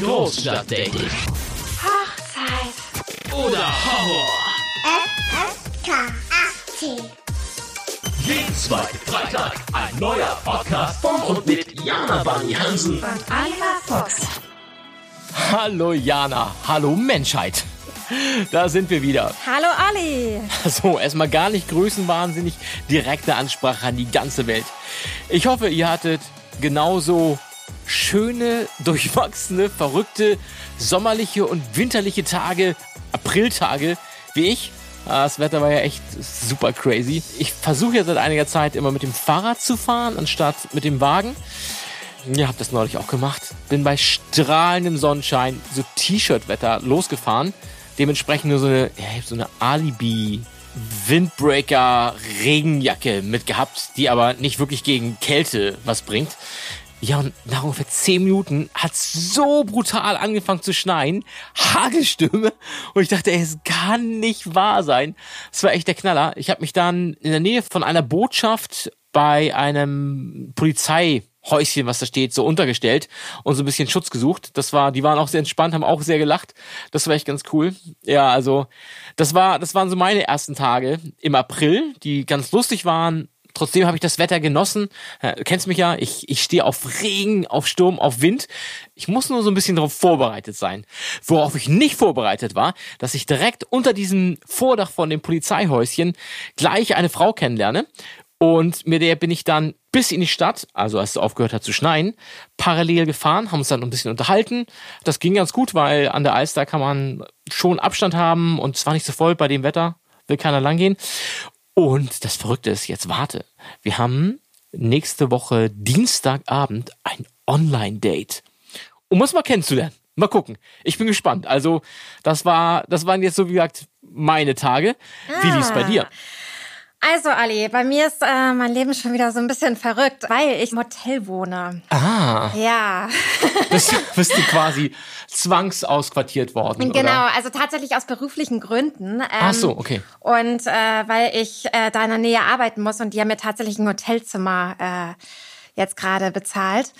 Großstadtdating. Hochzeit. Oder Horror. FSK 18. Jeden zweiten Freitag ein neuer Podcast von und mit Jana Bani Hansen. Und Oliver Fuchs. Hallo Jana, hallo Menschheit. Da sind wir wieder. Hallo Ali. So, erstmal gar nicht größenwahnsinnig, direkte Ansprache an die ganze Welt. Ich hoffe, ihr hattet genauso schöne, durchwachsene, verrückte, sommerliche und winterliche Tage, Apriltage wie ich. Ah, Das Wetter war ja echt super crazy. Ich versuche ja seit einiger Zeit immer mit dem Fahrrad zu fahren, anstatt mit dem Wagen. Ja, hab das neulich auch gemacht. Bin bei strahlendem Sonnenschein, so T-Shirt-Wetter losgefahren. Dementsprechend nur so eine, ja, so eine Alibi Windbreaker Regenjacke mitgehabt, die aber nicht wirklich gegen Kälte was bringt. Ja, und nach ungefähr zehn Minuten hat's so brutal angefangen zu schneien. Hagelstürme. Und ich dachte, es kann nicht wahr sein. Das war echt der Knaller. Ich habe mich dann in der Nähe von einer Botschaft bei einem Polizeihäuschen, was da steht, so untergestellt und so ein bisschen Schutz gesucht. Das war, die waren auch sehr entspannt, haben auch sehr gelacht. Das war echt ganz cool. Ja, also das war, das waren so meine ersten Tage im April, die ganz lustig waren. Trotzdem habe ich das Wetter genossen. Du kennst mich ja, ich, ich stehe auf Regen, auf Sturm, auf Wind. Ich muss nur so ein bisschen darauf vorbereitet sein. Worauf ich nicht vorbereitet war, dass ich direkt unter diesem Vordach von dem Polizeihäuschen gleich eine Frau kennenlerne. Und mit der bin ich dann bis in die Stadt, also als es aufgehört hat zu schneien, parallel gefahren, haben uns dann ein bisschen unterhalten. Das ging ganz gut, weil an der Alster kann man schon Abstand haben und es war nicht so voll bei dem Wetter, will keiner langgehen. Und das Verrückte ist, jetzt warte. Wir haben nächste Woche Dienstagabend ein Online-Date. Um uns mal kennenzulernen. Mal gucken. Ich bin gespannt. Also, das war, das waren jetzt so wie gesagt meine Tage. Wie lief's bei dir? Also Ali, bei mir ist äh, mein Leben schon wieder so ein bisschen verrückt, weil ich im Hotel wohne. Ah, Ja, bist, bist du quasi zwangsausquartiert worden, genau. oder? Also tatsächlich aus beruflichen Gründen. Ähm, Ach so, okay. Und äh, weil ich äh, da in der Nähe arbeiten muss und die haben mir tatsächlich ein Hotelzimmer äh, jetzt gerade bezahlt.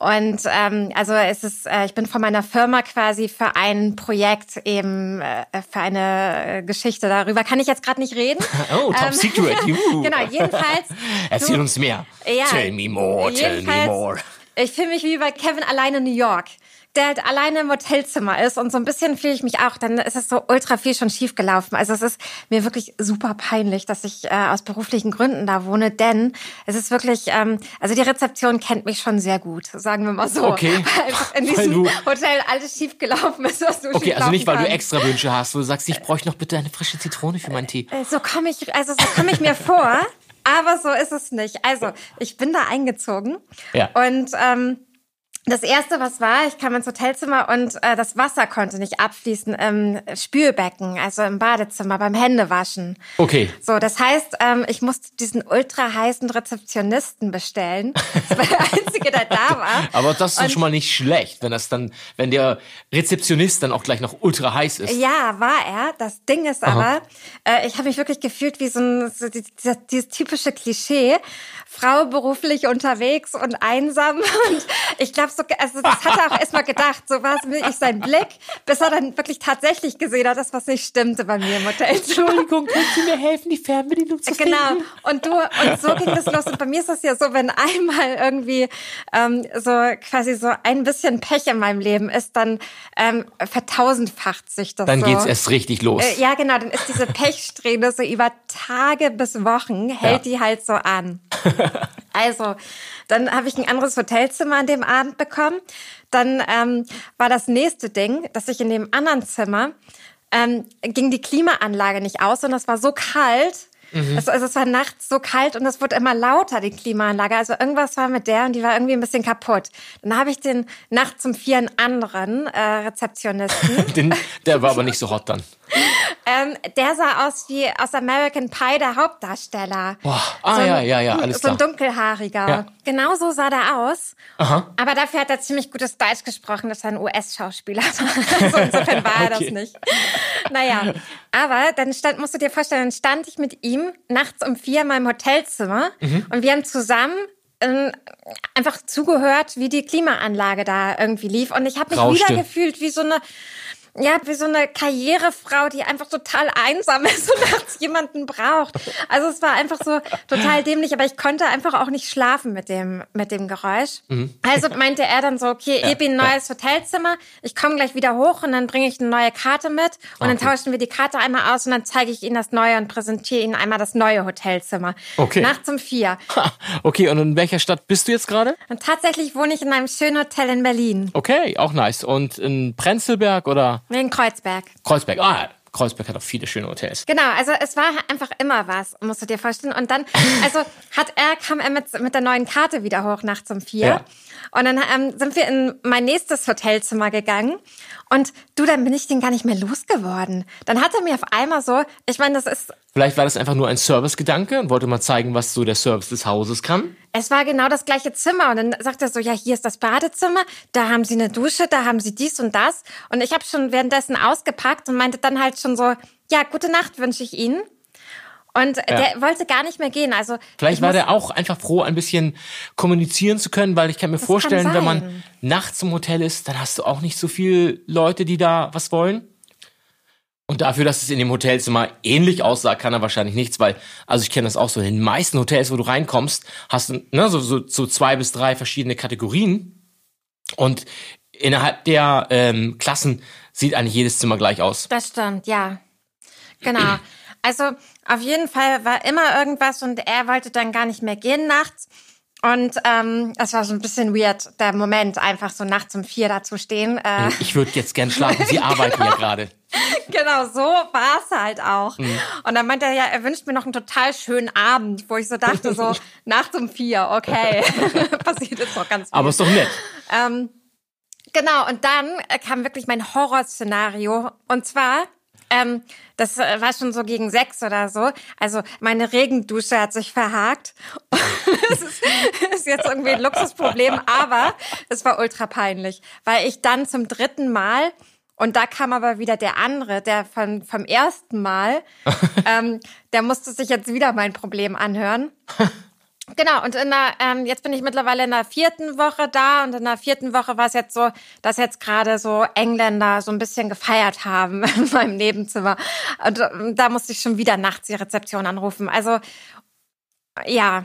Und ähm, also es ist, äh, ich bin von meiner Firma quasi für ein Projekt eben äh, für eine äh, Geschichte darüber. Kann ich jetzt gerade nicht reden. Oh, top Ähm, secret. Juhu. genau, jedenfalls. Erzähl du- uns mehr. Ja, Tell me more, tell me more. Ich fühle mich wie bei Kevin alleine in New York, der halt alleine im Hotelzimmer ist und so ein bisschen fühle ich mich auch. Dann ist es so ultra viel schon schief gelaufen. Also es ist mir wirklich super peinlich, dass ich äh, aus beruflichen Gründen da wohne, denn es ist wirklich, ähm, also die Rezeption kennt mich schon sehr gut, sagen wir mal so. Okay. Weil in Weil diesem du- Hotel alles schief gelaufen ist, was du Okay, also nicht, weil du kann. extra Wünsche hast, wo du sagst, ich bräuchte noch bitte eine frische Zitrone für meinen Tee. Äh, So komme ich, also so komme ich mir vor, aber so ist es nicht. Also ich bin da eingezogen Ja. und ähm, das erste, was war, ich kam ins Hotelzimmer und äh, das Wasser konnte nicht abfließen im Spülbecken, also im Badezimmer beim Händewaschen. Okay. So, das heißt, ähm, ich musste diesen ultra heißen Rezeptionisten bestellen. Das war der einzige, der da war. Aber das ist Und- schon mal nicht schlecht, wenn das dann, wenn der Rezeptionist dann auch gleich noch ultra heiß ist. Ja, war er. Das Ding ist aber, äh, ich habe mich wirklich gefühlt wie so ein so die- dieses, dieses typische Klischee. Frau beruflich unterwegs und einsam. Und ich glaube, so, also das hat er auch erstmal gedacht. So war es wirklich sein Blick, bis er dann wirklich tatsächlich gesehen hat, dass was nicht stimmte bei mir im Hotel. Entschuldigung, können Sie mir helfen, die Fernbedienung zu Genau. finden? Und du, und so ging das los. Und bei mir ist das ja so, wenn einmal irgendwie ähm, so quasi so ein bisschen Pech in meinem Leben ist, dann ähm, vertausendfacht sich das Dann so. geht's erst richtig los. Äh, ja, genau, dann ist diese Pechsträhne so über Tage bis Wochen, hält Ja. die halt so an. also, dann habe ich ein anderes Hotelzimmer an dem Abend bekommen. Dann ähm, war das nächste Ding, dass ich in dem anderen Zimmer ähm, ging die Klimaanlage nicht aus und es war so kalt. Es, also es war nachts so kalt und es wurde immer lauter, die Klimaanlage. Also irgendwas war mit der und die war irgendwie ein bisschen kaputt. Dann habe ich den nachts um vier einen anderen äh, Rezeptionisten. Den, der war aber nicht so hot dann. Ähm, der sah aus wie aus American Pie, der Hauptdarsteller. Boah. Ah, ja, ja, ja, alles So ein klar. dunkelhaariger. Ja. Genau so sah der aus. Aha. Aber dafür hat er ziemlich gutes Deutsch gesprochen, dass er ein US-Schauspieler war. also insofern war er Okay. das nicht. Naja, aber dann stand, musst du dir vorstellen, dann stand ich mit ihm nachts um vier in meinem Hotelzimmer Mhm. und wir haben zusammen ähm, einfach zugehört, wie die Klimaanlage da irgendwie lief. Und ich habe mich Rauschte. wieder gefühlt wie so eine ja, wie so eine Karrierefrau, die einfach total einsam ist und nachts jemanden braucht. Also es war einfach so total dämlich, aber ich konnte einfach auch nicht schlafen mit dem, mit dem Geräusch. Also meinte er dann so, okay, ich bin ein neues Hotelzimmer, ich komme gleich wieder hoch und dann bringe ich eine neue Karte mit und dann Okay. tauschen wir die Karte einmal aus und dann zeige ich Ihnen das Neue und präsentiere Ihnen einmal das neue Hotelzimmer. Okay. Nachts um vier. Ha, okay, und in welcher Stadt bist du jetzt gerade? Und tatsächlich wohne ich in einem schönen Hotel in Berlin. Okay, auch nice. Und in Prenzlberg oder In Kreuzberg. Kreuzberg? Ah, Kreuzberg hat auch viele schöne Hotels. Genau, also es war einfach immer was, musst du dir vorstellen. Und dann, also hat er, kam er mit, mit der neuen Karte wieder hoch nachts um vier. Ja. Und dann ähm, sind wir in mein nächstes Hotelzimmer gegangen. Und du, dann bin ich den gar nicht mehr losgeworden. Dann hat er mir auf einmal so, ich meine, das ist, Vielleicht war das einfach nur ein Servicegedanke und wollte mal zeigen, was so der Service des Hauses kann. Es war genau das gleiche Zimmer. Und dann sagt er so, ja, hier ist das Badezimmer, da haben sie eine Dusche, da haben sie dies und das. Und ich habe schon währenddessen ausgepackt und meinte dann halt schon so, ja, gute Nacht wünsche ich Ihnen. Und der wollte gar nicht mehr gehen. Also Vielleicht ich war der auch einfach froh, ein bisschen kommunizieren zu können, weil ich kann mir vorstellen, kann wenn man nachts im Hotel ist, dann hast du auch nicht so viele Leute, die da was wollen. Und dafür, dass es in dem Hotelzimmer ähnlich aussah, kann er wahrscheinlich nichts, weil, also ich kenne das auch so, in den meisten Hotels, wo du reinkommst, hast du ne, so, so, so zwei bis drei verschiedene Kategorien. Und innerhalb der ähm, Klassen sieht eigentlich jedes Zimmer gleich aus. Das stimmt, ja. Genau. Also auf jeden Fall war immer irgendwas und er wollte dann gar nicht mehr gehen nachts. Und ähm, es war so ein bisschen weird, der Moment, einfach so nachts um vier da zu stehen. Äh, Ich würde jetzt gern schlafen, Sie arbeiten ja gerade. genau, so war es halt auch. Mhm. Und dann meinte er ja, er wünscht mir noch einen total schönen Abend, wo ich so dachte, so nachts um vier, okay. Passiert jetzt noch ganz viel. Aber ist doch nett. Ähm, genau, und dann kam wirklich mein Horrorszenario. Und zwar, ähm, das war schon so gegen sechs oder so. Also meine Regendusche hat sich verhakt. das ist, ist jetzt irgendwie ein Luxusproblem, aber es war ultra peinlich, weil ich dann zum dritten Mal und da kam aber wieder der andere, der von, vom ersten Mal, ähm, der musste sich jetzt wieder mein Problem anhören. Genau, und in der, ähm, jetzt bin ich mittlerweile in der vierten Woche da und in der vierten Woche war es jetzt so, dass jetzt gerade so Engländer so ein bisschen gefeiert haben in meinem Nebenzimmer. Und ähm, da musste ich schon wieder nachts die Rezeption anrufen. Also, ja,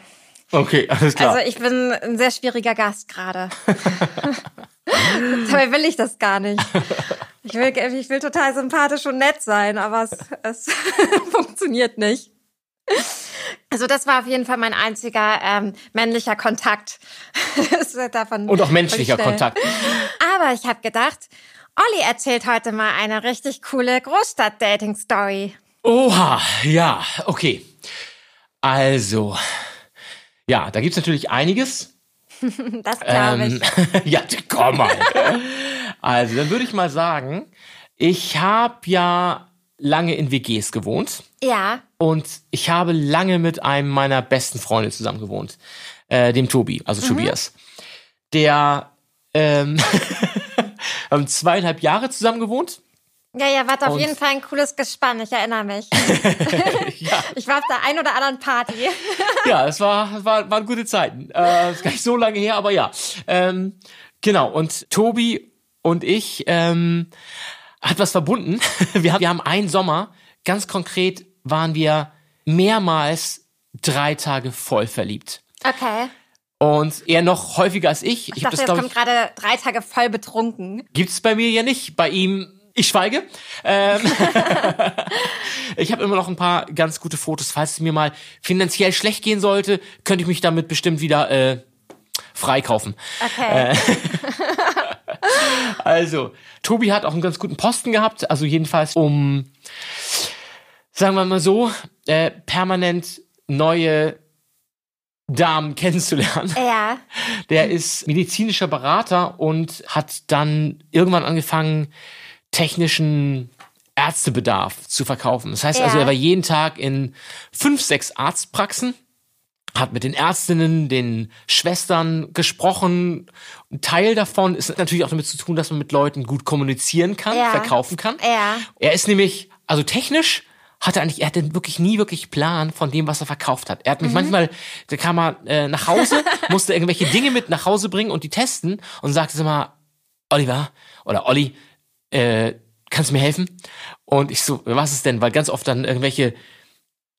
Okay, alles klar. also ich bin ein sehr schwieriger Gast gerade. Dabei will ich das gar nicht. Ich will, ich will total sympathisch und nett sein, aber es, es funktioniert nicht. Also das war auf jeden Fall mein einziger ähm, männlicher Kontakt. Davon Und auch menschlicher. Kontakt. Aber ich habe gedacht, Olli erzählt heute mal eine richtig coole Großstadt-Dating-Story. Oha, ja, okay. Also, ja, da gibt's natürlich einiges. Das glaube ich. Ähm, ja, komm mal. Also, dann würde ich mal sagen, ich habe ja lange in WGs gewohnt Ja, und ich habe lange mit einem meiner besten Freunde zusammen gewohnt, äh, dem Tobi, also Tobias. Der ähm, haben zweieinhalb Jahre zusammen gewohnt. ja, ja, warte, auf jeden Fall ein cooles Gespann, ich erinnere mich. Ja, Ich war auf der ein oder anderen Party. ja, es war, war, waren gute Zeiten. Äh, ist gar nicht so lange her, aber ja. Ähm, genau, und Tobi und ich ähm, hat was verbunden. Wir haben, wir haben einen Sommer, ganz konkret waren wir mehrmals drei Tage voll verliebt. Okay. Und er noch häufiger als ich. Ich Ich dachte, das, jetzt kommt gerade drei Tage voll betrunken. gibt's bei mir ja nicht. Bei ihm, ich schweige. Ähm, ich habe immer noch ein paar ganz gute Fotos. Falls es mir mal finanziell schlecht gehen sollte, könnte ich mich damit bestimmt wieder äh, freikaufen. Okay. Also, Tobi hat auch einen ganz guten Posten gehabt. Also jedenfalls um, sagen wir mal so, äh, permanent neue Damen kennenzulernen. ja. Der ist medizinischer Berater und hat dann irgendwann angefangen, technischen Ärztebedarf zu verkaufen. Das heißt Ja. also, er war jeden Tag in fünf, sechs Arztpraxen, hat mit den Ärztinnen, den Schwestern gesprochen. Ein Teil davon ist natürlich auch damit zu tun, dass man mit Leuten gut kommunizieren kann, Ja. verkaufen kann. Ja. Er ist nämlich, also technisch hatte eigentlich, er hatte wirklich nie wirklich Plan von dem, was er verkauft hat. Er hat mich manchmal, da kam er äh, nach Hause, musste irgendwelche Dinge mit nach Hause bringen und die testen und sagte immer, Oliver oder Olli, äh, kannst du mir helfen? Und ich so, was ist denn? Weil ganz oft dann irgendwelche,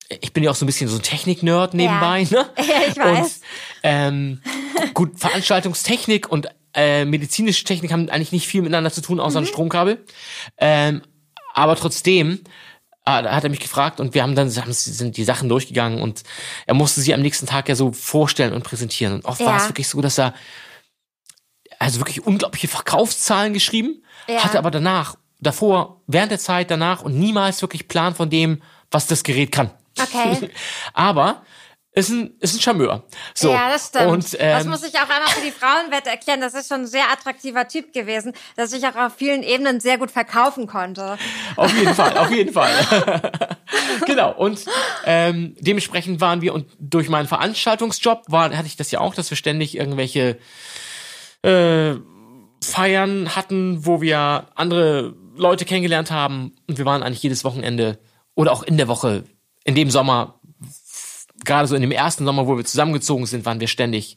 ich bin ja auch so ein bisschen so ein Technik-Nerd nebenbei, ne? Ja, ich weiß. Und ähm, gut, Veranstaltungstechnik und äh, medizinische Technik haben eigentlich nicht viel miteinander zu tun, Mhm. außer ein Stromkabel. Ähm, aber trotzdem äh, hat er mich gefragt und wir haben dann haben, sind die Sachen durchgegangen und er musste sie am nächsten Tag ja so vorstellen und präsentieren. Und oft war Ja. es wirklich so, dass er also wirklich unglaubliche Verkaufszahlen geschrieben, Ja. hatte aber danach, davor, während der Zeit danach und niemals wirklich Plan von dem, was das Gerät kann. Okay. aber ist ein, ist ein Charmeur. So. Ja, das stimmt. Und, das ähm, muss ich auch einmal für die Frauenwette erklären. Das ist schon ein sehr attraktiver Typ gewesen, dass ich auch auf vielen Ebenen sehr gut verkaufen konnte. Auf jeden Fall, auf jeden Fall. genau. Und ähm, dementsprechend waren wir und durch meinen Veranstaltungsjob war, hatte ich das ja auch, dass wir ständig irgendwelche äh, Feiern hatten, wo wir andere Leute kennengelernt haben und wir waren eigentlich jedes Wochenende oder auch in der Woche, in dem Sommer, gerade so in dem ersten Sommer, wo wir zusammengezogen sind, waren wir ständig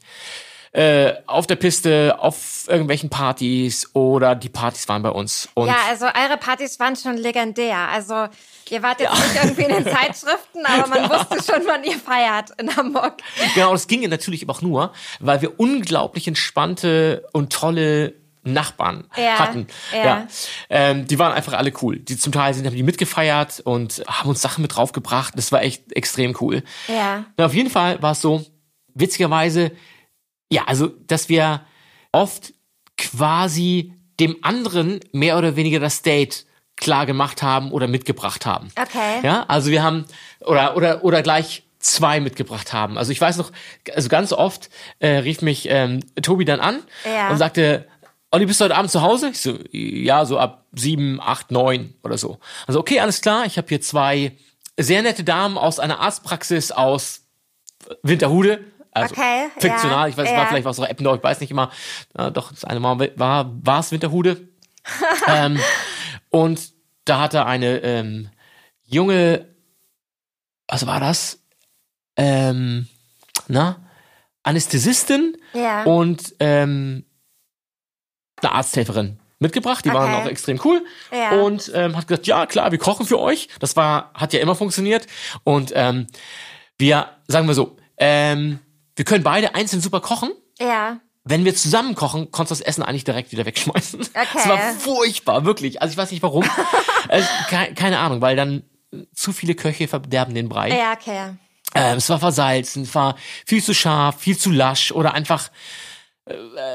äh, auf der Piste, auf irgendwelchen Partys oder die Partys waren bei uns. Und Ja, also eure Partys waren schon legendär. Also ihr wart jetzt nicht irgendwie in den Zeitschriften, aber man wusste schon, wann ihr feiert in Hamburg. Genau, das ginge natürlich aber auch nur, weil wir unglaublich entspannte und tolle Nachbarn Ja, hatten. ja. Ähm, die waren einfach alle cool. Die zum Teil sind haben die mitgefeiert und haben uns Sachen mit draufgebracht. Das war echt extrem cool. Ja. Na, auf jeden Fall war es so, witzigerweise, ja, also, dass wir oft quasi dem anderen mehr oder weniger das Date klar gemacht haben oder mitgebracht haben. Okay. Ja, also wir haben oder oder oder gleich zwei mitgebracht haben. Also ich weiß noch, also ganz oft äh, rief mich ähm, Tobi dann an Ja. und sagte, Olli, bist du heute Abend zu Hause? Ich so, ja, so ab sieben, acht, neun oder so. Also okay, alles klar. Ich habe hier zwei sehr nette Damen aus einer Arztpraxis aus Winterhude. Also Okay, fiktional. ja, ich weiß, es ja. war vielleicht auch so Eppendorf, ich weiß nicht immer. Ja, doch, das eine Mal war war es Winterhude. ähm, und da hatte eine ähm, junge, was war das? Ähm, na, Anästhesistin Ja. und ähm, eine Arzthelferin mitgebracht. Die waren Okay. auch extrem cool. Ja. Und ähm, hat gesagt, ja klar, wir kochen für euch. Das war, hat ja immer funktioniert. Und ähm, wir, sagen wir so, ähm, wir können beide einzeln super kochen. Ja. Wenn wir zusammen kochen, konntest du das Essen eigentlich direkt wieder wegschmeißen. Okay. Es war furchtbar, wirklich. Also ich weiß nicht warum. also, keine, keine Ahnung, weil dann zu viele Köche verderben den Brei. Ja, okay. Ähm, es war versalzen, es war viel zu scharf, viel zu lasch oder einfach, äh,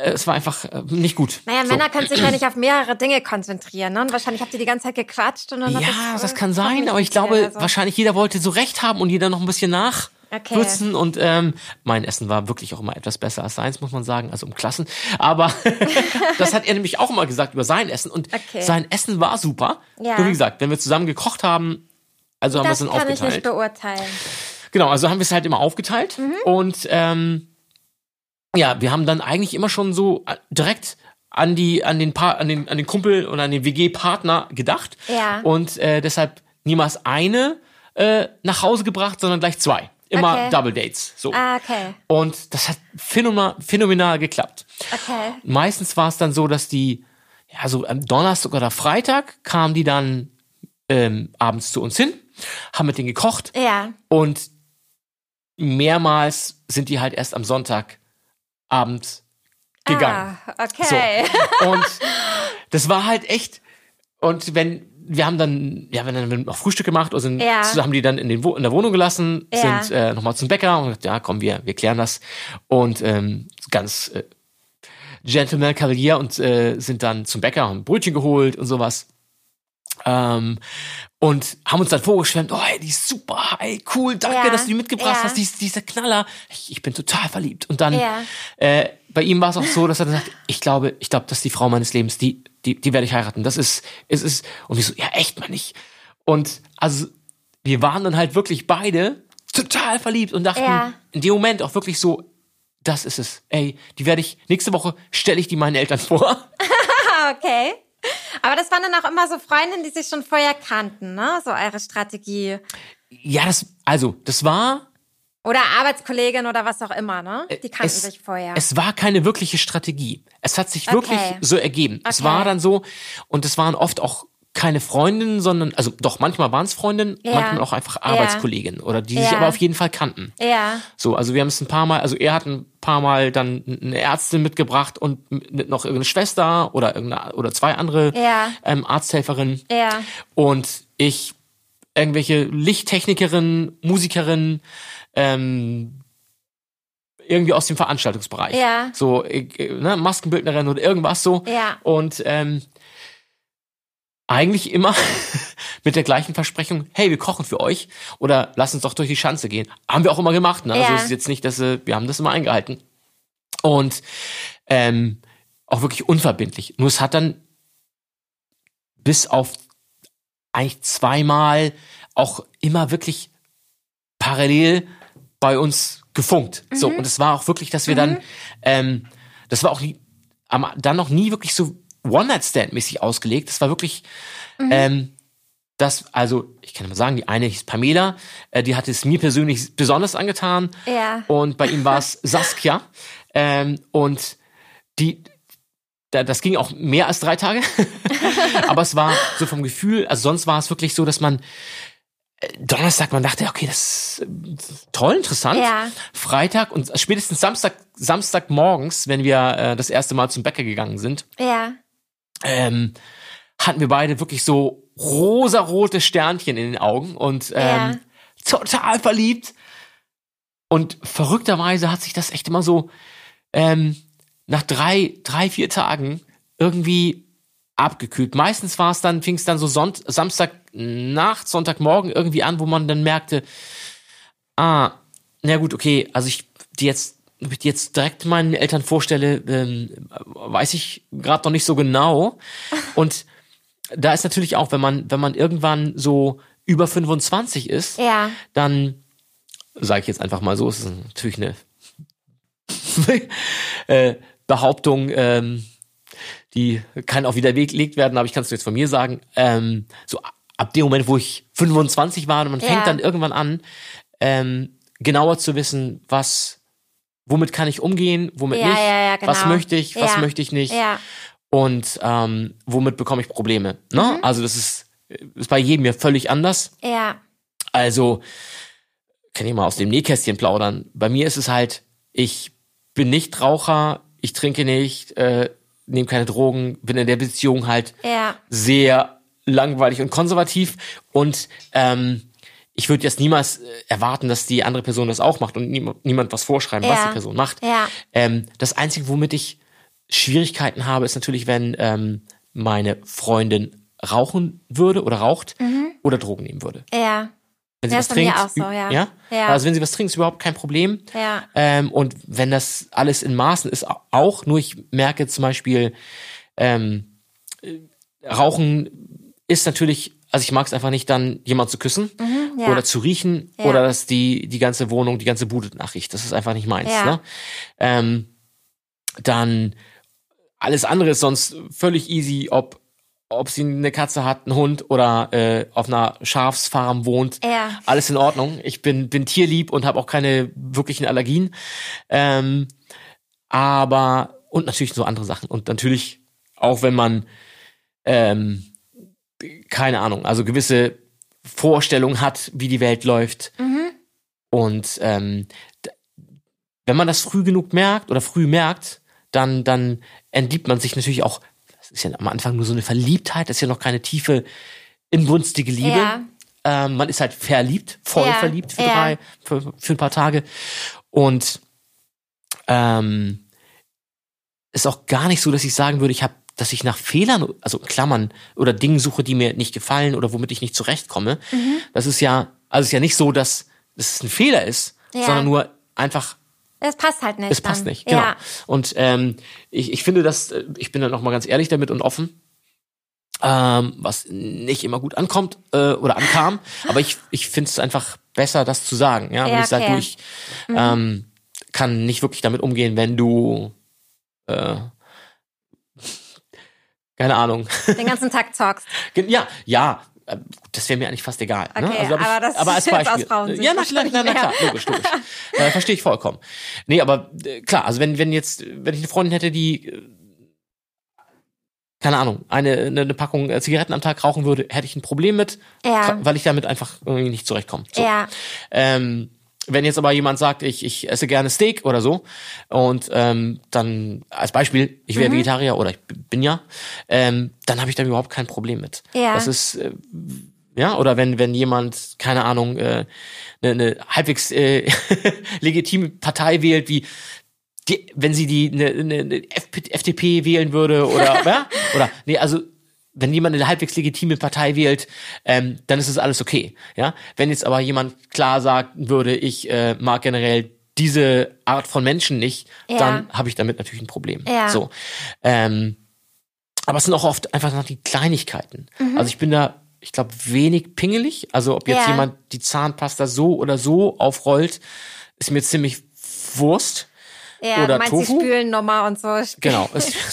es war einfach äh, nicht gut. Naja, So. Männer können sich ja nicht auf mehrere Dinge konzentrieren. Ne? Und wahrscheinlich habt ihr die ganze Zeit gequatscht. Und dann Ja, das, das äh, kann sein, aber ich glaube, also. wahrscheinlich jeder wollte so recht haben und jeder noch ein bisschen nach. Okay. Würzen und ähm, mein Essen war wirklich auch immer etwas besser als seins, muss man sagen, also um Klassen. Aber das hat er nämlich auch immer gesagt über sein Essen und Okay. sein Essen war super. Ja. Nur wie gesagt, wenn wir zusammen gekocht haben, also haben wir es Das dann kann ich nicht aufgeteilt. beurteilen. Genau, also haben wir es halt immer aufgeteilt Mhm. und ähm, ja, wir haben dann eigentlich immer schon so äh, direkt an die an den pa an den an den Kumpel und an den WG-Partner gedacht Ja. und äh, deshalb niemals eine äh, nach Hause gebracht, sondern gleich zwei. Immer Okay. Double Dates. So. Ah, okay. Und das hat phänomenal, phänomenal geklappt. Okay. Meistens war es dann so, dass die, ja, so am Donnerstag oder Freitag kamen die dann ähm, abends zu uns hin, haben mit denen gekocht Ja. und mehrmals sind die halt erst am Sonntagabend gegangen. Ah, okay. So. Und das war halt echt. Und wenn, wir haben dann, ja, wenn dann noch Frühstück gemacht oder sind, Ja. haben die dann in, den, in der Wohnung gelassen, Ja. sind äh, nochmal zum Bäcker und gesagt, ja, komm, wir, wir klären das. Und ähm, ganz äh, Gentleman Kavalier und äh, sind dann zum Bäcker, haben Brötchen geholt und sowas. Ähm, und haben uns dann vorgeschwemmt, oh, ey, die ist super, ey, cool, danke, Ja, dass du die mitgebracht ja. hast, die dieser Knaller. Ich, ich bin total verliebt. Und dann, Ja. äh, bei ihm war es auch so, dass er dann sagt, ich glaube, ich glaube, das ist die Frau meines Lebens, die, die, die werde ich heiraten. Das ist, es ist, und wir so, ja, echt, man nicht. Und also, wir waren dann halt wirklich beide total verliebt und dachten in dem Moment auch wirklich so, das ist es. Ey, die werde ich, nächste Woche stelle ich die meinen Eltern vor. Okay. Aber das waren dann auch immer so Freundinnen, die sich schon vorher kannten, ne? So eure Strategie. Ja, das, also, das war, Oder Arbeitskollegin oder was auch immer, ne? Die kannten es, sich vorher. es war keine wirkliche Strategie. Es hat sich wirklich Okay. so ergeben. Es Okay. war dann so, und es waren oft auch keine Freundinnen, sondern, also doch, manchmal waren es Freundinnen, Ja. manchmal auch einfach Arbeitskolleginnen oder die sich Ja. aber auf jeden Fall kannten. ja. So, also wir haben es ein paar Mal, also er hat ein paar Mal dann eine Ärztin mitgebracht und noch irgendeine Schwester oder irgendeine, oder zwei andere Ja. ähm, Arzthelferinnen. Ja. Und ich irgendwelche Lichttechnikerinnen, Musikerinnen, ähm, irgendwie aus dem Veranstaltungsbereich. Ja. So, äh, ne, Maskenbildnerin oder irgendwas so. Ja. Und ähm, eigentlich immer mit der gleichen Versprechung, hey, wir kochen für euch oder lass uns doch durch die Schanze gehen. Haben wir auch immer gemacht, ne? Also Ja. es ist jetzt nicht, dass äh, wir haben das immer eingehalten. Und ähm, auch wirklich unverbindlich. Nur es hat dann bis auf eigentlich zweimal auch immer wirklich parallel bei uns gefunkt. So, und es war auch wirklich, dass wir dann, ähm, das war auch nie, am, dann noch nie wirklich so One-Night-Stand-mäßig ausgelegt. Das war wirklich, ähm, das, also, ich kann mal sagen, die eine hieß Pamela, äh, die hat es mir persönlich besonders angetan. Ja. Und bei ihm war es Saskia. Ähm, und die, da, das ging auch mehr als drei Tage. Aber es war so vom Gefühl, also sonst war es wirklich so, dass man äh, Donnerstag, man dachte, okay, das ist toll, interessant. Ja. Freitag und spätestens Samstag, Samstag morgens, wenn wir äh, das erste Mal zum Bäcker gegangen sind, Ja. Ähm, hatten wir beide wirklich so rosarote Sternchen in den Augen und ähm, Ja. total verliebt. Und verrückterweise hat sich das echt immer so ähm, nach drei, drei, vier Tagen irgendwie abgekühlt. Meistens war es dann, fing es dann so Sonnt Samstag Nacht, Sonntagmorgen irgendwie an, wo man dann merkte, ah, na gut, okay, also ich die jetzt, ob ich die jetzt direkt meinen Eltern vorstelle, ähm, weiß ich gerade noch nicht so genau. Und da ist natürlich auch, wenn man, wenn man irgendwann so über 25 ist, Ja. dann sage ich jetzt einfach mal so, es ist natürlich eine äh, Behauptung, ähm, die kann auch widerlegt werden, aber ich kann es jetzt von mir sagen. Ähm, so ab dem Moment, wo ich 25 war und man Ja. fängt dann irgendwann an, ähm, genauer zu wissen, was, womit kann ich umgehen, womit Ja, nicht, ja, genau. was möchte ich, was möchte ich nicht Ja. und ähm, womit bekomme ich Probleme. Ne? Mhm. Also das ist, ist bei jedem ja völlig anders. Ja. Also, kann ich mal aus dem Nähkästchen plaudern. Bei mir ist es halt, ich bin nicht Raucher, ich trinke nicht, äh, nehme keine Drogen, bin in der Beziehung halt Ja. sehr langweilig und konservativ und ähm, ich würde jetzt niemals äh, erwarten, dass die andere Person das auch macht und niemand, niemand was vorschreiben, was Ja. die Person macht. Ja. Ähm, das Einzige, womit ich Schwierigkeiten habe, ist natürlich, wenn ähm, meine Freundin rauchen würde oder raucht oder Drogen nehmen würde. Ja. Wenn sie Ja, was trinkt, auch so, ja. ja? Ja. Also wenn sie was trinkt, ist überhaupt kein Problem. Ja. Ähm, und wenn das alles in Maßen ist, au- auch. Nur ich merke zum Beispiel, ähm, äh, Rauchen ist natürlich, also ich mag es einfach nicht, dann jemand zu küssen Mhm, ja. oder zu riechen Ja. oder dass die die ganze Wohnung, die ganze Bude nachriecht. Das ist einfach nicht meins. Ja. Ne? Ähm, dann alles andere ist sonst völlig easy, ob ob sie eine Katze hat, einen Hund oder äh, auf einer Schafsfarm wohnt. Ja. Alles in Ordnung. Ich bin, bin tierlieb und habe auch keine wirklichen Allergien. Ähm, aber, und natürlich so andere Sachen. Und natürlich, auch wenn man, ähm, keine Ahnung, also gewisse Vorstellungen hat, wie die Welt läuft. Und ähm, wenn man das früh genug merkt oder früh merkt, dann, dann entliebt man sich natürlich auch, das ist ja am Anfang nur so eine Verliebtheit, das ist ja noch keine tiefe, inbrünstige Liebe. Ja. Ähm, man ist halt verliebt, voll Ja, verliebt für ja. drei, für, für ein paar Tage. Und ähm, ist auch gar nicht so, dass ich sagen würde, ich habe, dass ich nach Fehlern, also Klammern oder Dingen suche, die mir nicht gefallen oder womit ich nicht zurechtkomme. Mhm. Das ist ja, also es ist ja nicht so, dass es ein Fehler ist, Ja. sondern nur einfach Es passt halt nicht. es passt dann. nicht. Genau. Ja. Und ähm, ich, ich finde das, äh, ich bin dann noch mal ganz ehrlich damit und offen. Ähm, was nicht immer gut ankommt äh, oder ankam, aber ich, ich finde es einfach besser, das zu sagen. Ja, wenn Ja, ich sage, okay. du, ich ähm, kann nicht wirklich damit umgehen, wenn du äh, keine Ahnung. Den ganzen Tag zockst. Ja, ja, äh, das wäre mir eigentlich fast egal. ne? Okay, glaub ich, aber das aber als Beispiel. aus ja, na, na, na, na klar, logisch, logisch. äh, verstehe ich vollkommen. Nee, aber äh, klar, also wenn, wenn jetzt, wenn ich eine Freundin hätte, die, äh, keine Ahnung, eine, eine, eine Packung äh, Zigaretten am Tag rauchen würde, hätte ich ein Problem mit, Ja. weil ich damit einfach irgendwie nicht zurechtkomme. So. Ja. Ähm, wenn jetzt aber jemand sagt, ich, ich esse gerne Steak oder so und ähm, dann als Beispiel, ich Mhm. wäre Vegetarier oder ich bin ja, ähm, dann habe ich da überhaupt kein Problem mit. Ja. Das ist äh, ja oder wenn wenn jemand keine Ahnung äh, eine, eine halbwegs äh, legitime Partei wählt wie die, wenn sie die eine, eine, eine FP, FDP wählen würde oder ja? oder nee also wenn jemand eine halbwegs legitime Partei wählt, ähm, dann ist es alles okay. Ja, wenn jetzt aber jemand klar sagen würde, ich äh, mag generell diese Art von Menschen nicht, Ja. dann habe ich damit natürlich ein Problem. Ja. So, ähm, aber es sind auch oft einfach noch die Kleinigkeiten. Also ich bin da, ich glaube, wenig pingelig. Also ob jetzt Ja. jemand die Zahnpasta so oder so aufrollt, ist mir ziemlich Wurst. Ja, Oder du meinst, die Tofu? spülen nochmal und so. Genau.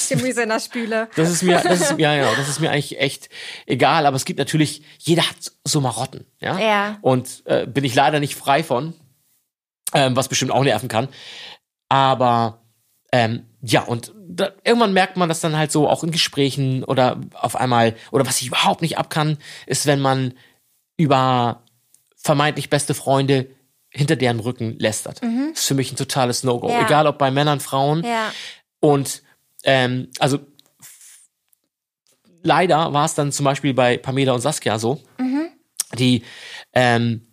Gemüse in der Spüle. Das ist mir, das ist, ja, genau, das ist mir eigentlich echt egal. Aber es gibt natürlich, jeder hat so Marotten, ja. Ja. Und äh, bin ich leider nicht frei von, ähm, was bestimmt auch nerven kann. Aber ähm, ja, und da, irgendwann merkt man das dann halt so auch in Gesprächen oder auf einmal, oder was ich überhaupt nicht ab kann, ist, wenn man über vermeintlich beste Freunde hinter deren Rücken lästert. Das ist für mich ein totales No-Go. Ja. Egal ob bei Männern, Frauen. Ja. Und ähm, also leider war es dann zum Beispiel bei Pamela und Saskia so, die ähm,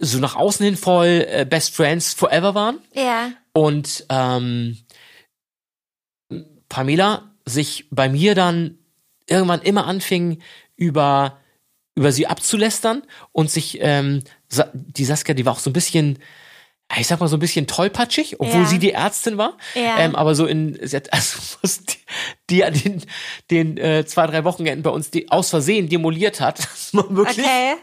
so nach außen hin voll äh, Best Friends forever waren Ja. und ähm, Pamela sich bei mir dann irgendwann immer anfing über über sie abzulästern und sich ähm, die Saskia, die war auch so ein bisschen ich sag mal so ein bisschen tollpatschig, obwohl Ja. sie die Ärztin war. Ja. Ähm, aber so in, sie hat also was die, die an den, den äh, zwei, drei Wochenenden bei uns die aus Versehen demoliert hat. Wirklich Okay.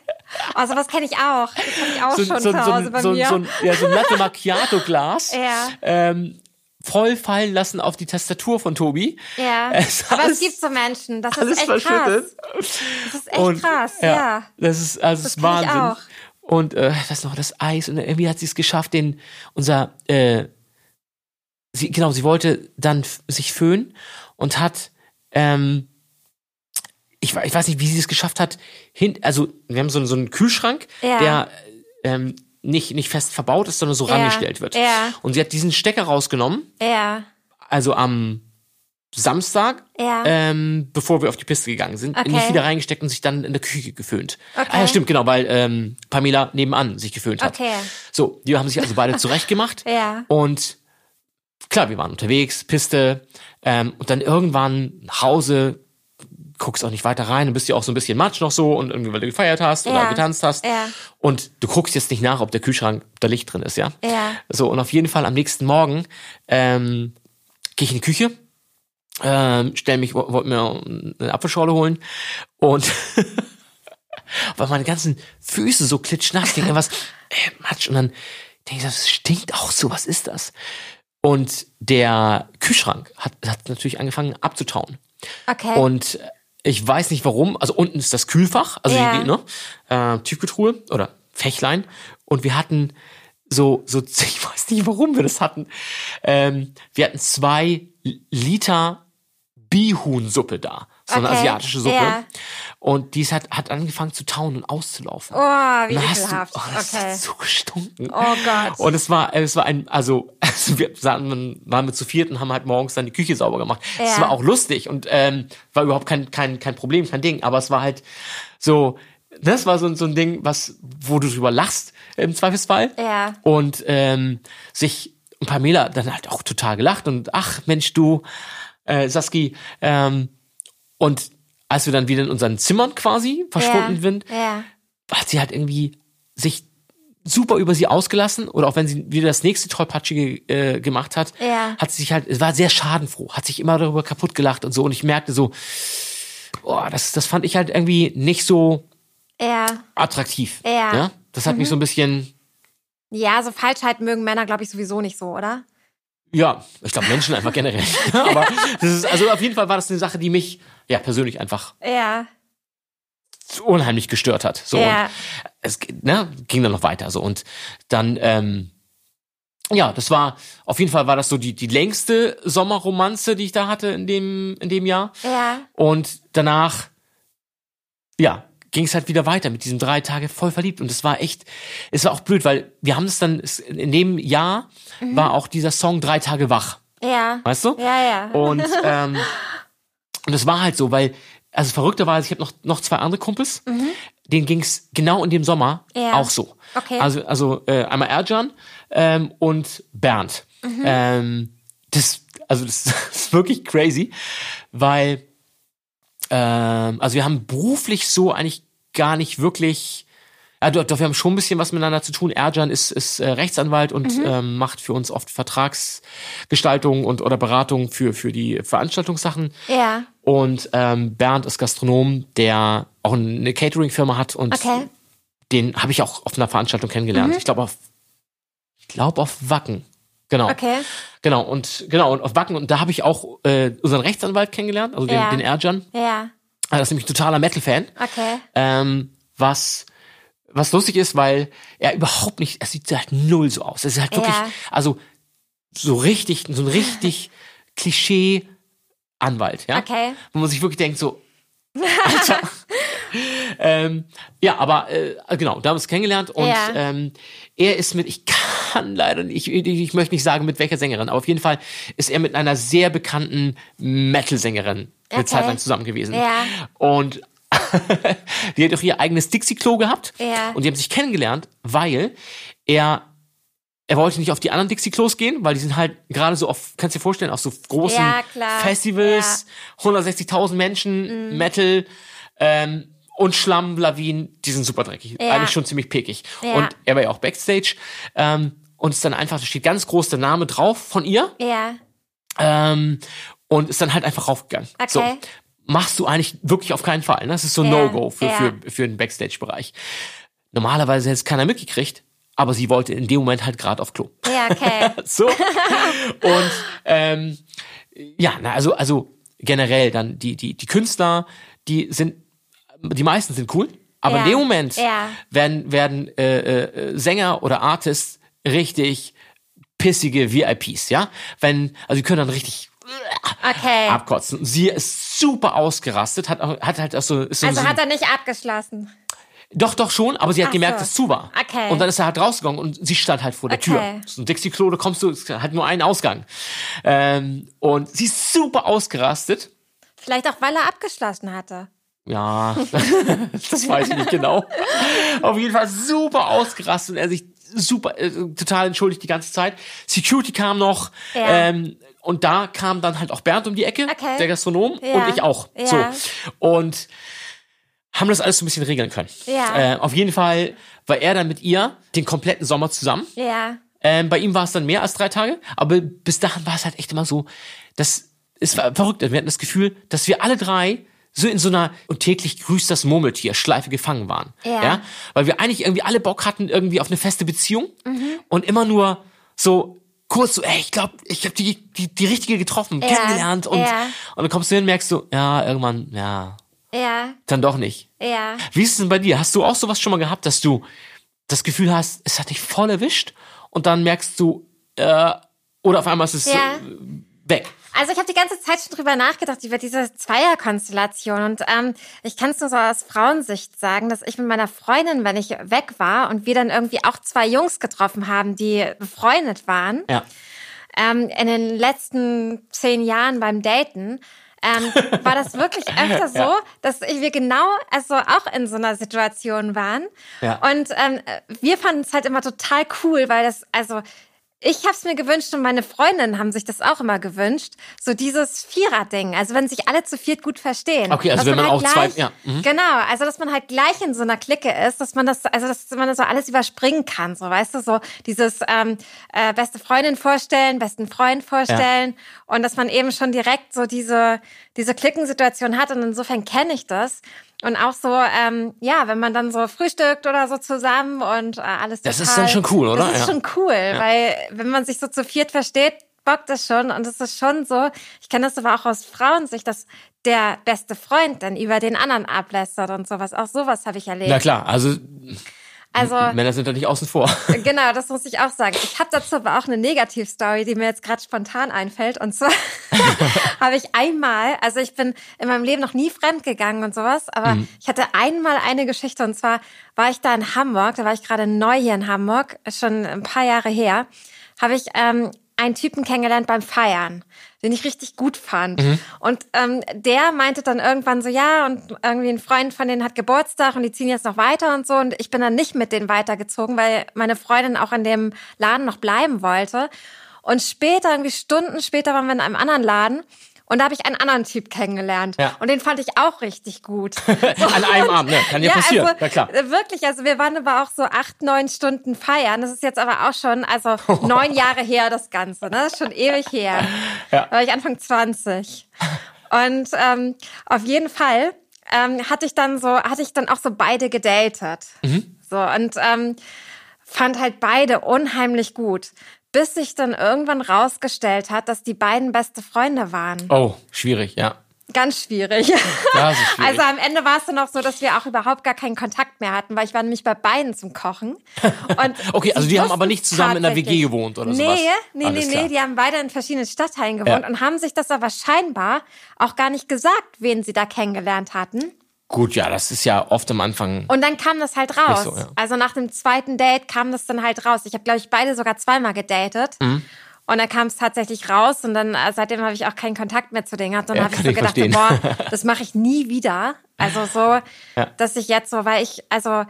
Also was kenne ich auch. Das kenne ich auch so, schon so, zu so, Hause bei so, mir. so, ein- ja, so ein Latte Macchiato Glas Ja. ähm, voll fallen lassen auf die Tastatur von Tobi. ja. Es Aber es gibt so Menschen. Das ist echt krass. Das ist echt Und, krass. Ja. Das ist also das ist Wahnsinn. Und äh, das noch das Eis und irgendwie hat sie es geschafft, den unser äh, sie genau, sie wollte dann sich föhnen und hat ähm, ich, ich weiß nicht, wie sie es geschafft hat, hin, also wir haben so, so einen Kühlschrank, Ja. der ähm, nicht, nicht fest verbaut ist, sondern so Ja. rangestellt wird. Ja. Und sie hat diesen Stecker rausgenommen, Ja. also am Samstag, Ja. ähm, bevor wir auf die Piste gegangen sind, Okay. nicht wieder reingesteckt und sich dann in der Küche geföhnt. Okay. Ah ja, stimmt, genau, weil ähm, Pamela nebenan sich geföhnt hat. Okay. So, die haben sich also beide zurechtgemacht. Ja. Und klar, wir waren unterwegs, Piste, ähm, und dann irgendwann nach Hause, guckst auch nicht weiter rein, du bist ja auch so ein bisschen matsch noch so und irgendwie, weil du gefeiert hast oder Ja. getanzt hast. Ja. Und du guckst jetzt nicht nach, ob der Kühlschrank, ob da Licht drin ist, ja? Ja. So, und auf jeden Fall am nächsten Morgen ähm, gehe ich in die Küche, ähm, stell mich, wo- wollte mir eine Apfelschorle holen und weil meine ganzen Füße so klitschnass, denke irgendwas, äh, Matsch, und dann denke ich, das stinkt auch so, was ist das? Und der Kühlschrank hat, hat natürlich angefangen abzutauen. Okay. Und ich weiß nicht warum, also unten ist das Kühlfach, also Ja. die, ne, äh, Tiefkühltruhe oder Fächlein. Und wir hatten so, so, ich weiß nicht, warum wir das hatten. Ähm, wir hatten zwei Liter Bihuhnsuppe da. So eine Okay, asiatische Suppe. ja. Und die ist hat, hat angefangen zu tauen und auszulaufen. oh, wie hast du, ekelhaft. oh, das okay. hat so gestunken. Oh Gott. Und es war, es war ein, also, also wir sahen, waren wir zu viert und haben halt morgens dann die Küche sauber gemacht. Es Ja. war auch lustig und ähm, war überhaupt kein, kein, kein Problem, kein Ding. Aber es war halt so, das war so, so ein Ding, was, wo du drüber lachst im Zweifelsfall. Ja. Und ähm, sich und Pamela dann halt auch total gelacht und ach Mensch du äh, Saski ähm, und als wir dann wieder in unseren Zimmern quasi verschwunden ja. sind, Ja. hat sie halt irgendwie sich super über sie ausgelassen oder auch wenn sie wieder das nächste Tollpatschige äh, gemacht hat, Ja. hat sie sich halt, es war sehr schadenfroh, hat sich immer darüber kaputt gelacht und so und ich merkte so, boah, das, das fand ich halt irgendwie nicht so Ja. attraktiv. Ja. Das hat mich so ein bisschen, Ja, so Falschheit mögen Männer, glaube ich, sowieso nicht so, oder? Ja, ich glaube Menschen einfach generell. Aber das ist, also auf jeden Fall war das eine Sache, die mich ja persönlich einfach Ja. unheimlich gestört hat. So Ja. und es ne, ging dann noch weiter so und dann ähm, ja, das war auf jeden Fall war das so die die längste Sommerromanze, die ich da hatte in dem in dem Jahr Ja. und danach ja ging es halt wieder weiter mit diesem drei Tage voll verliebt und es war echt es war auch blöd, weil wir haben es dann es- in dem Jahr war auch dieser Song drei Tage wach, Ja. weißt du? Ja, ja. Und, ähm, und das war halt so, weil, also verrückterweise, ich habe noch, noch zwei andere Kumpels, denen ging's genau in dem Sommer Mhm. Ja. auch so. Okay. Also, also äh, einmal Erjan ähm, und Bernd. Mhm. Ähm, das, also das ist wirklich crazy, weil ähm, also wir haben beruflich so eigentlich gar nicht wirklich ja, doch, doch, wir haben schon ein bisschen was miteinander zu tun. Erjan ist, ist äh, Rechtsanwalt und Mhm. ähm, macht für uns oft Vertragsgestaltung und oder Beratung für, für die Veranstaltungssachen. ja. Und ähm, Bernd ist Gastronom, der auch eine Catering-Firma hat und Okay. Mhm. den habe ich auch auf einer Veranstaltung kennengelernt. Ich glaube auf, ich glaube auf Wacken. Genau. Okay. Genau und genau und auf Wacken und da habe ich auch äh, unseren Rechtsanwalt kennengelernt, also den, Ja. den Erjan. Ja. Er ist nämlich ein totaler Metal-Fan. Okay. Ähm, was was lustig ist, weil er überhaupt nicht, er sieht halt null so aus. Er ist halt wirklich, Ja. also so richtig, so ein richtig Klischee Anwalt, ja. Okay. Wo man sich wirklich denkt, so, Alter. Ähm, ja, aber äh, genau, da haben wir uns kennengelernt und Ja. ähm, er ist mit, ich kann leider nicht, ich, ich möchte nicht sagen mit welcher Sängerin, aber auf jeden Fall ist er mit einer sehr bekannten Metal-Sängerin eine Okay. Zeit lang zusammen gewesen. Ja. Und die hat auch ihr eigenes Dixie-Klo gehabt. Ja. Und die haben sich kennengelernt, weil er er wollte nicht auf die anderen Dixie-Klos gehen, weil die sind halt gerade so auf, kannst du dir vorstellen, auf so großen Ja. Festivals, 160.000 Menschen, Mhm. Metal ähm, und Schlamm, Lawinen, die sind super dreckig. Ja. Eigentlich schon ziemlich pekig. Ja. Und er war ja auch Backstage ähm, und ist dann einfach, da steht ganz groß der Name drauf von ihr Ja. ähm, und ist dann halt einfach raufgegangen. Okay. So, machst du eigentlich wirklich auf keinen Fall. Ne? Das ist so ein Ja, No-Go für, ja. für, für den Backstage-Bereich. Normalerweise hätte es keiner mitgekriegt, aber sie wollte in dem Moment halt gerade auf Klo. Ja, okay. So. Und ähm, ja, na, also, also generell dann die, die, die Künstler, die sind, die meisten sind cool, aber Ja, in dem Moment ja. werden, werden äh, äh, Sänger oder Artists richtig pissige VIPs, ja? Wenn, also die können dann richtig Okay. abkotzen. Sie ist super ausgerastet, hat, hat halt auch so, ist so, Also so hat er nicht abgeschlossen. doch, doch schon, aber sie hat Ach gemerkt, so. dass es zu war. Okay. Und dann ist er halt rausgegangen und sie stand halt vor der Okay. Tür. So ein Dixie-Klo, da kommst du, es hat nur einen Ausgang. Ähm, und sie ist super ausgerastet. Vielleicht auch, weil er abgeschlossen hatte. Ja, das weiß ich nicht genau. Auf jeden Fall super ausgerastet und er sich super, äh, total entschuldigt die ganze Zeit. Security kam noch Ja. ähm, und da kam dann halt auch Bernd um die Ecke, Okay. der Gastronom Ja. und ich auch. Ja. So. Und haben das alles so ein bisschen regeln können. Ja. Äh, auf jeden Fall war er dann mit ihr den kompletten Sommer zusammen. Ja. Ähm, bei ihm war es dann mehr als drei Tage, aber bis dahin war es halt echt immer so, dass es war verrückt. Wir hatten das Gefühl, dass wir alle drei so in so einer und täglich grüßt das Murmeltier Schleife gefangen waren. Ja. Weil wir eigentlich irgendwie alle Bock hatten irgendwie auf eine feste Beziehung und immer nur so kurz so, ey, ich glaube, ich habe die, die die richtige getroffen, Ja, kennengelernt und ja. und dann kommst du hin und merkst du, ja, irgendwann, ja, Ja. dann doch nicht. Ja. Wie ist es denn bei dir? Hast du auch sowas schon mal gehabt, dass du das Gefühl hast, es hat dich voll erwischt und dann merkst du, äh, oder auf einmal ist es Ja. äh, weg. Also ich habe die ganze Zeit schon drüber nachgedacht, über diese Zweierkonstellation. Und ähm, ich kann es nur so aus Frauensicht sagen, dass ich mit meiner Freundin, wenn ich weg war und wir dann irgendwie auch zwei Jungs getroffen haben, die befreundet waren, Ja. ähm, in den letzten zehn Jahren beim Daten, ähm, war das wirklich öfter so, Ja. dass wir genau also auch in so einer Situation waren. Ja. Und ähm, wir fanden es halt immer total cool, weil das, also ich habe es mir gewünscht und meine Freundinnen haben sich das auch immer gewünscht. So dieses Vierer-Ding. Also wenn sich alle zu viert gut verstehen. Okay, also Dass wenn man halt auch zwei- gleich, ja, mhm. Genau, also dass man halt gleich in so einer Clique ist, dass man das, also dass man das so alles überspringen kann. So, weißt du, so dieses ähm, äh, beste Freundin vorstellen, besten Freund vorstellen und dass man eben schon direkt so diese, diese Klickensituation hat und insofern kenne ich das. Und auch so, ähm, ja, wenn man dann so frühstückt oder so zusammen und äh, alles Das total, ist dann schon cool, oder? Das ist Ja. schon cool, weil wenn man sich so zu viert versteht, bockt es schon und es ist schon so, ich kenne das aber auch aus Frauensicht, dass der beste Freund dann über den anderen ablästert und sowas. Auch sowas habe ich erlebt. Na klar, also also Männer sind da nicht außen vor. Genau, das muss ich auch sagen. Ich habe dazu aber auch eine Negativstory, die mir jetzt gerade spontan einfällt. Und zwar habe ich einmal, also ich bin in meinem Leben noch nie fremd gegangen und sowas, aber Mhm. ich hatte einmal eine Geschichte und zwar war ich da in Hamburg, da war ich gerade neu hier in Hamburg, schon ein paar Jahre her, habe ich ähm, einen Typen kennengelernt beim Feiern, den ich richtig gut fand. Und ähm, der meinte dann irgendwann so, ja, und irgendwie ein Freund von denen hat Geburtstag und die ziehen jetzt noch weiter und so. Und ich bin dann nicht mit denen weitergezogen, weil meine Freundin auch in dem Laden noch bleiben wollte. Und später, irgendwie Stunden später, waren wir in einem anderen Laden. Und da habe ich einen anderen Typ kennengelernt. Ja. Und den fand ich auch richtig gut. An einem Abend, ne? Kann ja, passieren. Also, Na klar. Wirklich, also wir waren aber auch so acht, neun Stunden feiern. Das ist jetzt aber auch schon, also neun Jahre her das Ganze, ne? Das ist schon ewig her. Ja. Da war ich Anfang 20. Und ähm, auf jeden Fall ähm, hatte ich dann so, hatte ich dann auch so beide gedatet. Mhm. So und ähm, fand halt beide unheimlich gut. Bis sich dann irgendwann rausgestellt hat, dass die beiden beste Freunde waren. Oh, schwierig, ja. Ganz schwierig. Schwierig. Also am Ende war es dann auch so, dass wir auch überhaupt gar keinen Kontakt mehr hatten, weil ich war nämlich bei beiden zum Kochen. Okay, also die haben aber nicht zusammen in der WG gewohnt oder nee, sowas? Nee, Alles nee, klar. nee, die haben beide in verschiedenen Stadtteilen gewohnt Ja. und haben sich das aber scheinbar auch gar nicht gesagt, wen sie da kennengelernt hatten. Gut, ja, das ist ja oft am Anfang. Und dann kam das halt raus. so, ja. Also nach dem zweiten Date kam das dann halt raus. Ich habe, glaube ich, beide sogar zweimal gedatet. Mhm. Und dann kam es tatsächlich raus und dann äh, seitdem habe ich auch keinen Kontakt mehr zu denen gehabt. Und Ja, dann habe ich so ich gedacht, boah, das mache ich nie wieder. Also so, Ja. dass ich jetzt so, weil ich, also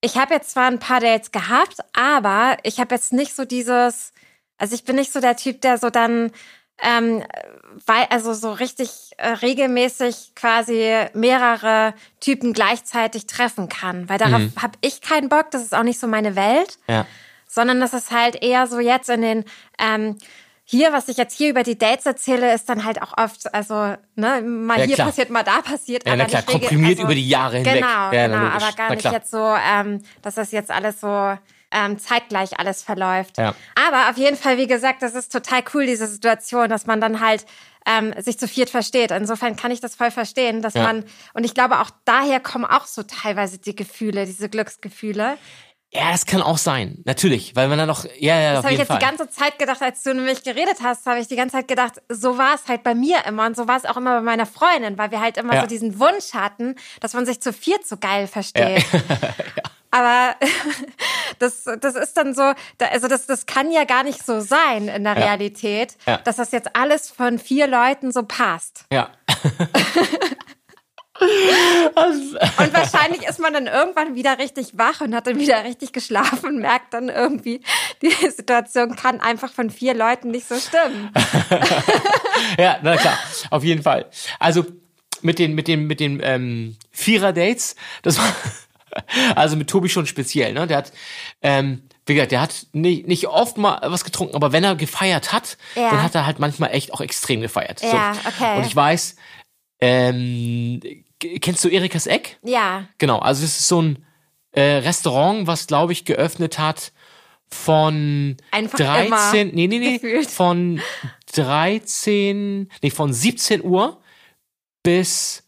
ich habe jetzt zwar ein paar Dates gehabt, aber ich habe jetzt nicht so dieses, also ich bin nicht so der Typ, der so dann ähm, weil also so richtig äh, regelmäßig quasi mehrere Typen gleichzeitig treffen kann, weil darauf Mhm. habe ich keinen Bock, das ist auch nicht so meine Welt, Ja. sondern das ist halt eher so jetzt in den ähm, hier, was ich jetzt hier über die Dates erzähle, ist dann halt auch oft, also ne, mal Ja, hier klar. passiert, mal da passiert, Ja, aber na klar, komprimiert also, über die Jahre hinweg. Genau, Ja, na, genau, aber gar nicht jetzt so, ähm, dass das jetzt alles so ähm, zeitgleich alles verläuft. Ja. Aber auf jeden Fall, wie gesagt, das ist total cool, diese Situation, dass man dann halt ähm, sich zu viert versteht. Insofern kann ich das voll verstehen, dass Ja. man, und ich glaube, auch daher kommen auch so teilweise die Gefühle, diese Glücksgefühle. Ja, das kann auch sein. Natürlich, weil man dann noch, ja, ja, Das habe ich jetzt Fall. die ganze Zeit gedacht, als du nämlich geredet hast, habe ich die ganze Zeit gedacht, so war es halt bei mir immer und so war es auch immer bei meiner Freundin, weil wir halt immer Ja. so diesen Wunsch hatten, dass man sich zu viert so geil versteht. Aber das, das ist dann so, also das, das kann ja gar nicht so sein in der Ja. Realität, Ja. dass das jetzt alles von vier Leuten so passt. ja. Und wahrscheinlich ist man dann irgendwann wieder richtig wach und hat dann wieder richtig geschlafen und merkt dann irgendwie, die Situation kann einfach von vier Leuten nicht so stimmen. ja, na klar, auf jeden Fall. Also mit den mit den mit den ähm, Vierer-Dates, das war also mit Tobi schon speziell, ne? Der hat, ähm, wie gesagt, der hat nicht, nicht oft mal was getrunken, aber wenn er gefeiert hat, Ja. dann hat er halt manchmal echt auch extrem gefeiert. Ja, okay. Und ich weiß, ähm, kennst du Erikas Eck? Ja, Genau, also es ist so ein äh, Restaurant, was glaube ich geöffnet hat von Einfach 13, immer nee, nee, nee, gefühlt. von 13, nee, von 17 Uhr bis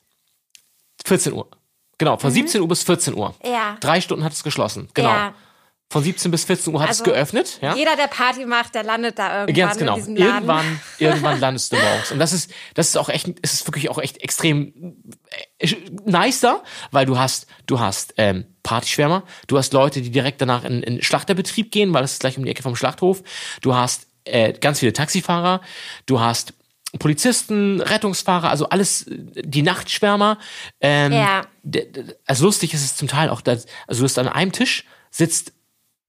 14 Uhr. Genau, von 17 Uhr bis 14 Uhr. Mhm. Ja. Drei Stunden hat es geschlossen. Genau. Ja. Von 17 bis 14 Uhr hat Also, es geöffnet. Ja. jeder, der Party macht, der landet da irgendwann Ganz genau. Irgendwann, irgendwann landest du morgens. Und das ist, das ist auch echt, es ist wirklich auch echt extrem äh, nicer, weil du hast, du hast ähm, Partyschwärmer, du hast Leute, die direkt danach in, in Schlachterbetrieb gehen, weil das ist gleich um die Ecke vom Schlachthof. Du hast äh, ganz viele Taxifahrer, du hast Polizisten, Rettungsfahrer, also alles die Nachtschwärmer. Ähm, Ja. Also lustig ist es zum Teil auch, dass, also du hast an einem Tisch sitzt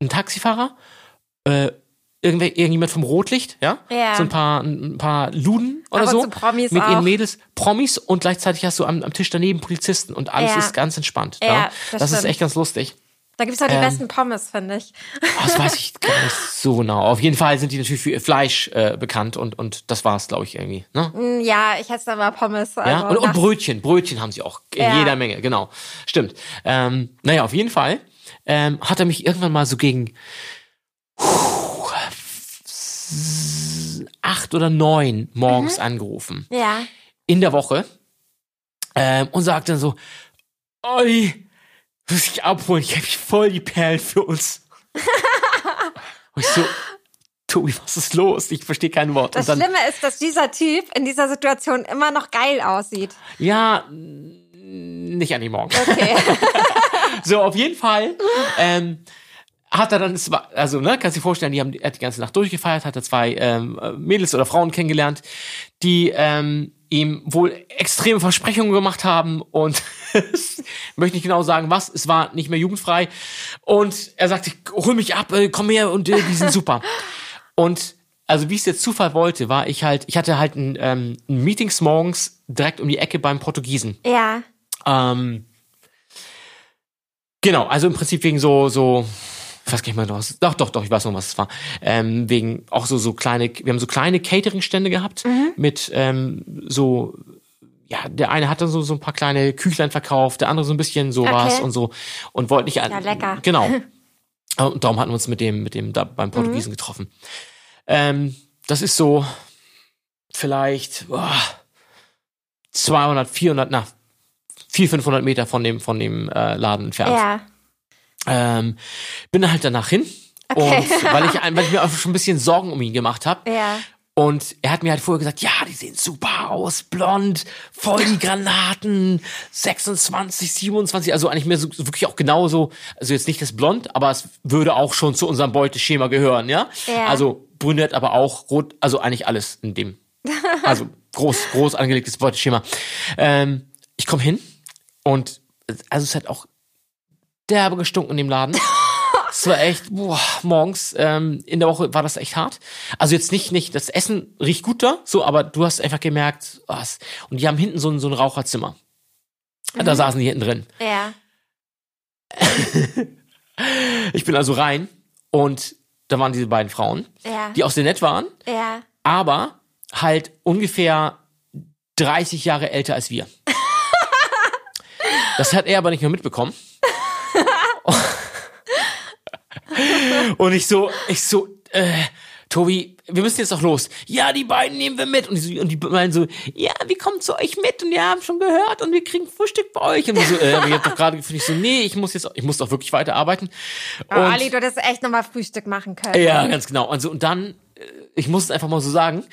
ein Taxifahrer, äh, irgendwer, irgendjemand vom Rotlicht, ja? Ja. So ein paar, ein paar Luden oder Ab und so. Promis mit auch. ihren Mädels, Promis und gleichzeitig hast du am, am Tisch daneben Polizisten und alles Ja. ist ganz entspannt. Ja, Ja, das das ist echt ganz lustig. Da gibt's auch die Ähm, besten Pommes, finde ich. Oh, das weiß ich gar nicht so genau. Auf jeden Fall sind die natürlich für ihr Fleisch äh, bekannt und, und das war's, glaube ich, irgendwie. Ne? Mm, Ja, ich esse aber Pommes. Also Ja, und, und Brötchen. Brötchen haben sie auch in Ja. jeder Menge, genau. Stimmt. Ähm, naja, auf jeden Fall ähm, hat er mich irgendwann mal so gegen acht oder neun morgens angerufen. Ja. In der Woche. Ähm, und sagt dann so, Oi, muss ich abholen, ich habe voll die Perlen für uns. und ich so, Tobi, was ist los? Ich verstehe kein Wort. Das dann, Schlimme ist, dass dieser Typ in dieser Situation immer noch geil aussieht. ja, nicht an die Morgen. Okay. So, auf jeden Fall ähm, hat er dann, also, ne, kannst du dir vorstellen, die haben er hat die ganze Nacht durchgefeiert, hat er zwei ähm, Mädels oder Frauen kennengelernt, die ähm, ihm wohl extreme Versprechungen gemacht haben und möchte nicht genau sagen, was, es war nicht mehr jugendfrei und er sagte, hol mich ab, äh, komm her und äh, die sind super. Und also wie es jetzt Zufall wollte, war ich halt, ich hatte halt ein, ähm, ein Meetings morgens direkt um die Ecke beim Portugiesen. ja. Ähm, genau, also im Prinzip wegen so, so, ich weiß gar nicht mehr was. Doch, doch, doch, ich weiß noch, was es war. Ähm, wegen auch so, so kleine, wir haben so kleine Catering-Stände gehabt mit ähm, so, ja, der eine hatte so, so ein paar kleine Küchlein verkauft, der andere so ein bisschen sowas Okay. und so und wollte nicht. Ja, lecker. Genau. Und darum hatten wir uns mit dem, mit dem da beim Portugiesen getroffen. Ähm, das ist so vielleicht boah, 200, 400, na, 400, 500 Meter von dem, von dem äh, Laden entfernt. Ja. Ähm, bin halt danach hin. Okay. Und weil ich, weil ich mir auch schon ein bisschen Sorgen um ihn gemacht habe. Ja. Und er hat mir halt vorher gesagt, ja, die sehen super aus, blond, voll die Granaten, 26, 27, also eigentlich mehr so, so wirklich auch genauso, also jetzt nicht das Blond, aber es würde auch schon zu unserem Beuteschema gehören, ja? Ja. Also brünett, aber auch rot, also eigentlich alles in dem. Also groß, groß angelegtes Beuteschema. Ähm, ich komme hin und also es hat auch derbe gestunken in dem Laden. Es war echt, boah, morgens ähm, in der Woche war das echt hart. Also jetzt nicht, nicht, das Essen riecht gut da, so, aber du hast einfach gemerkt, was. Und die haben hinten so ein, so ein Raucherzimmer. Da saßen die hinten drin. Ja. Ich bin also rein und da waren diese beiden Frauen, Ja. die auch sehr nett waren, Ja. aber halt ungefähr 30 Jahre älter als wir. Das hat er aber nicht mehr mitbekommen. Und ich so, ich so, äh, Tobi, wir müssen jetzt doch los. Ja, die beiden nehmen wir mit. Und die, und die meinen so, ja, wir kommen zu euch mit und wir haben schon gehört und wir kriegen Frühstück bei euch. Und die so, äh, aber ihr habt doch gerade gefühlt, ich so, nee, ich muss jetzt, ich muss doch wirklich weiterarbeiten. Oh, Ali, du hättest echt nochmal Frühstück machen können. Ja, ganz genau. Und, so, und dann, äh, ich muss es einfach mal so sagen,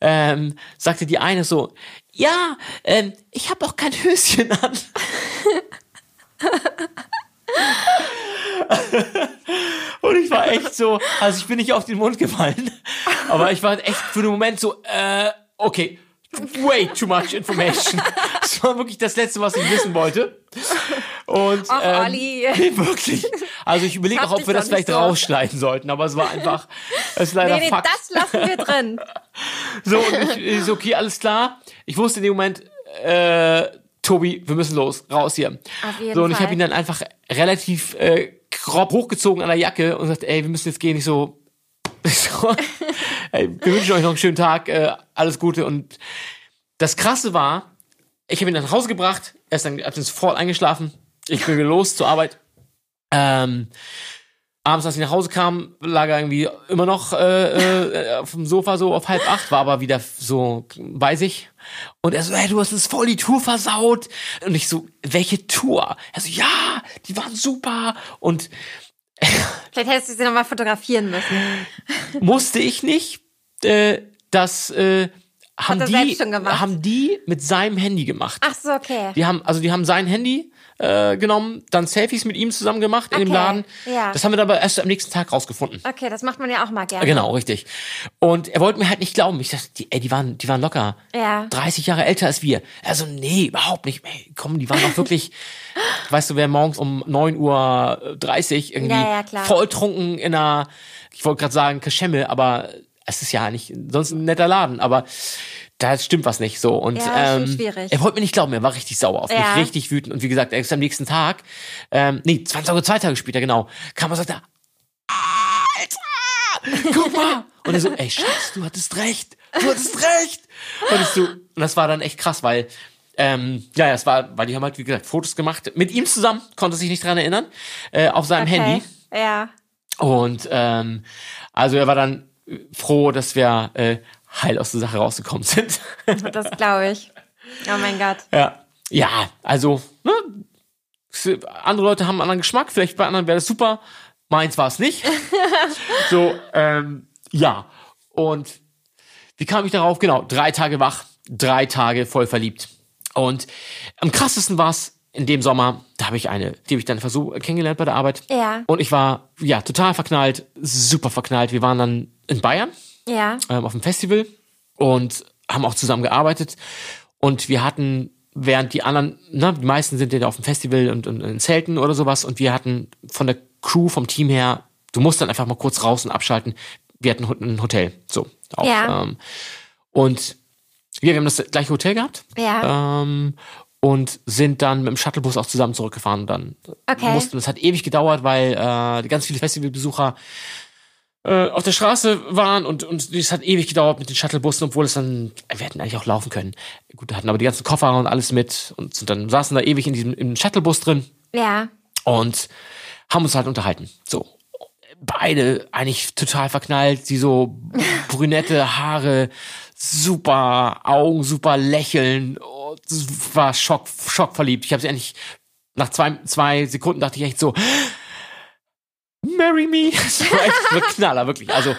ähm, sagte die eine so, ja, ähm, ich habe auch kein Höschen an. War echt so, also ich bin nicht auf den Mund gefallen, aber ich war echt für den Moment so, äh, okay, way too much information. Das war wirklich das Letzte, was ich wissen wollte. Und Och, ähm, Olli. nee, wirklich. Also ich überlege auch, ob wir das vielleicht so. rausschneiden sollten, aber es war einfach, es ist leider Nee, nee, Fakt. das lassen wir drin. So, und ich, ich so, okay, alles klar. Ich wusste in dem Moment, äh, Tobi, wir müssen los, raus hier. Auf jeden so, und ich habe ihn dann einfach relativ äh, grob hochgezogen an der Jacke und gesagt, ey, wir müssen jetzt gehen. Ich so, so ey, wir wünschen euch noch einen schönen Tag, äh, alles Gute. Und das Krasse war, ich habe ihn dann nach Hause gebracht, er ist dann, hat dann sofort eingeschlafen. Ich bin wieder los zur Arbeit. Ähm, abends, als ich nach Hause kam, lag er irgendwie immer noch äh, äh, auf dem Sofa so auf halb acht, war aber wieder so bei sich. Und er so, hey, du hast uns voll die Tour versaut. Und ich so, welche Tour? Er so, ja, die waren super. Und Vielleicht hättest du sie nochmal fotografieren müssen. musste ich nicht, äh, das äh, haben die, selbst schon gemacht? haben die mit seinem Handy gemacht. Ach so, okay. Die haben, also die haben sein Handy äh, genommen, dann Selfies mit ihm zusammen gemacht in dem Okay, Laden. ja. Das haben wir dann aber erst am nächsten Tag rausgefunden. Okay, das macht man ja auch mal gerne. Genau, richtig. Und er wollte mir halt nicht glauben. Ich dachte, die, ey, die waren, die waren locker Ja. 30 Jahre älter als wir. Also nee, überhaupt nicht. Ey, komm, die waren doch wirklich, weißt du, wer morgens um 9 Uhr 30 irgendwie Ja, ja, volltrunken in einer, ich wollte gerade sagen Kaschemme, aber es ist ja nicht sonst ein netter Laden, aber da stimmt was nicht so. Und Ja, ähm, schwierig. er wollte mir nicht glauben, er war richtig sauer auf Ja. mich, richtig wütend. Und wie gesagt, er ist am nächsten Tag, ähm, nee, 20 oder zwei Tage später, genau, kam und sagte, Alter, guck mal. Und er so, ey, Schatz, du hattest recht, du hattest recht. Und ich so, und das war dann echt krass, weil, ähm, ja, ja, es war, weil die haben halt, wie gesagt, Fotos gemacht, mit ihm zusammen, konnte sich nicht dran erinnern, äh, auf seinem Okay. Handy. Ja. Und ähm, also er war dann froh, dass wir äh, heil aus der Sache rausgekommen sind. Das glaube ich. Oh mein Gott. Ja. Ja, also, ne? andere Leute haben einen anderen Geschmack, vielleicht bei anderen wäre das super. Meins war es nicht. so, ähm, ja. Und wie kam ich darauf? Genau, drei Tage wach, drei Tage voll verliebt. Und am krassesten war es in dem Sommer, da habe ich eine, die habe ich dann versucht kennengelernt bei der Arbeit. Ja. Und ich war ja total verknallt, super verknallt. Wir waren dann in Bayern Ja. ähm, auf dem Festival und haben auch zusammen gearbeitet. Und wir hatten, während die anderen, ne, die meisten sind ja auf dem Festival und, und in Zelten oder sowas, und wir hatten von der Crew, vom Team her, du musst dann einfach mal kurz raus und abschalten. Wir hatten ein Hotel, so. Auch, Ja. ähm, und wir, wir haben das gleiche Hotel gehabt. Ja. Ähm, und sind dann mit dem Shuttlebus auch zusammen zurückgefahren. Und dann Okay. mussten, es hat ewig gedauert, weil äh, ganz viele Festivalbesucher äh, auf der Straße waren und, und es hat ewig gedauert mit den Shuttlebussen, obwohl es dann, wir hätten eigentlich auch laufen können. Gut, hatten aber die ganzen Koffer und alles mit und sind dann saßen da ewig in diesem im Shuttlebus drin Ja. und haben uns halt unterhalten. So. Beide eigentlich total verknallt, sie so brünette Haare, super Augen, super Lächeln. Und es war schock, schockverliebt. Ich habe sie eigentlich nach zwei, zwei Sekunden dachte ich echt so, marry me. Das war echt ein Knaller, wirklich. Also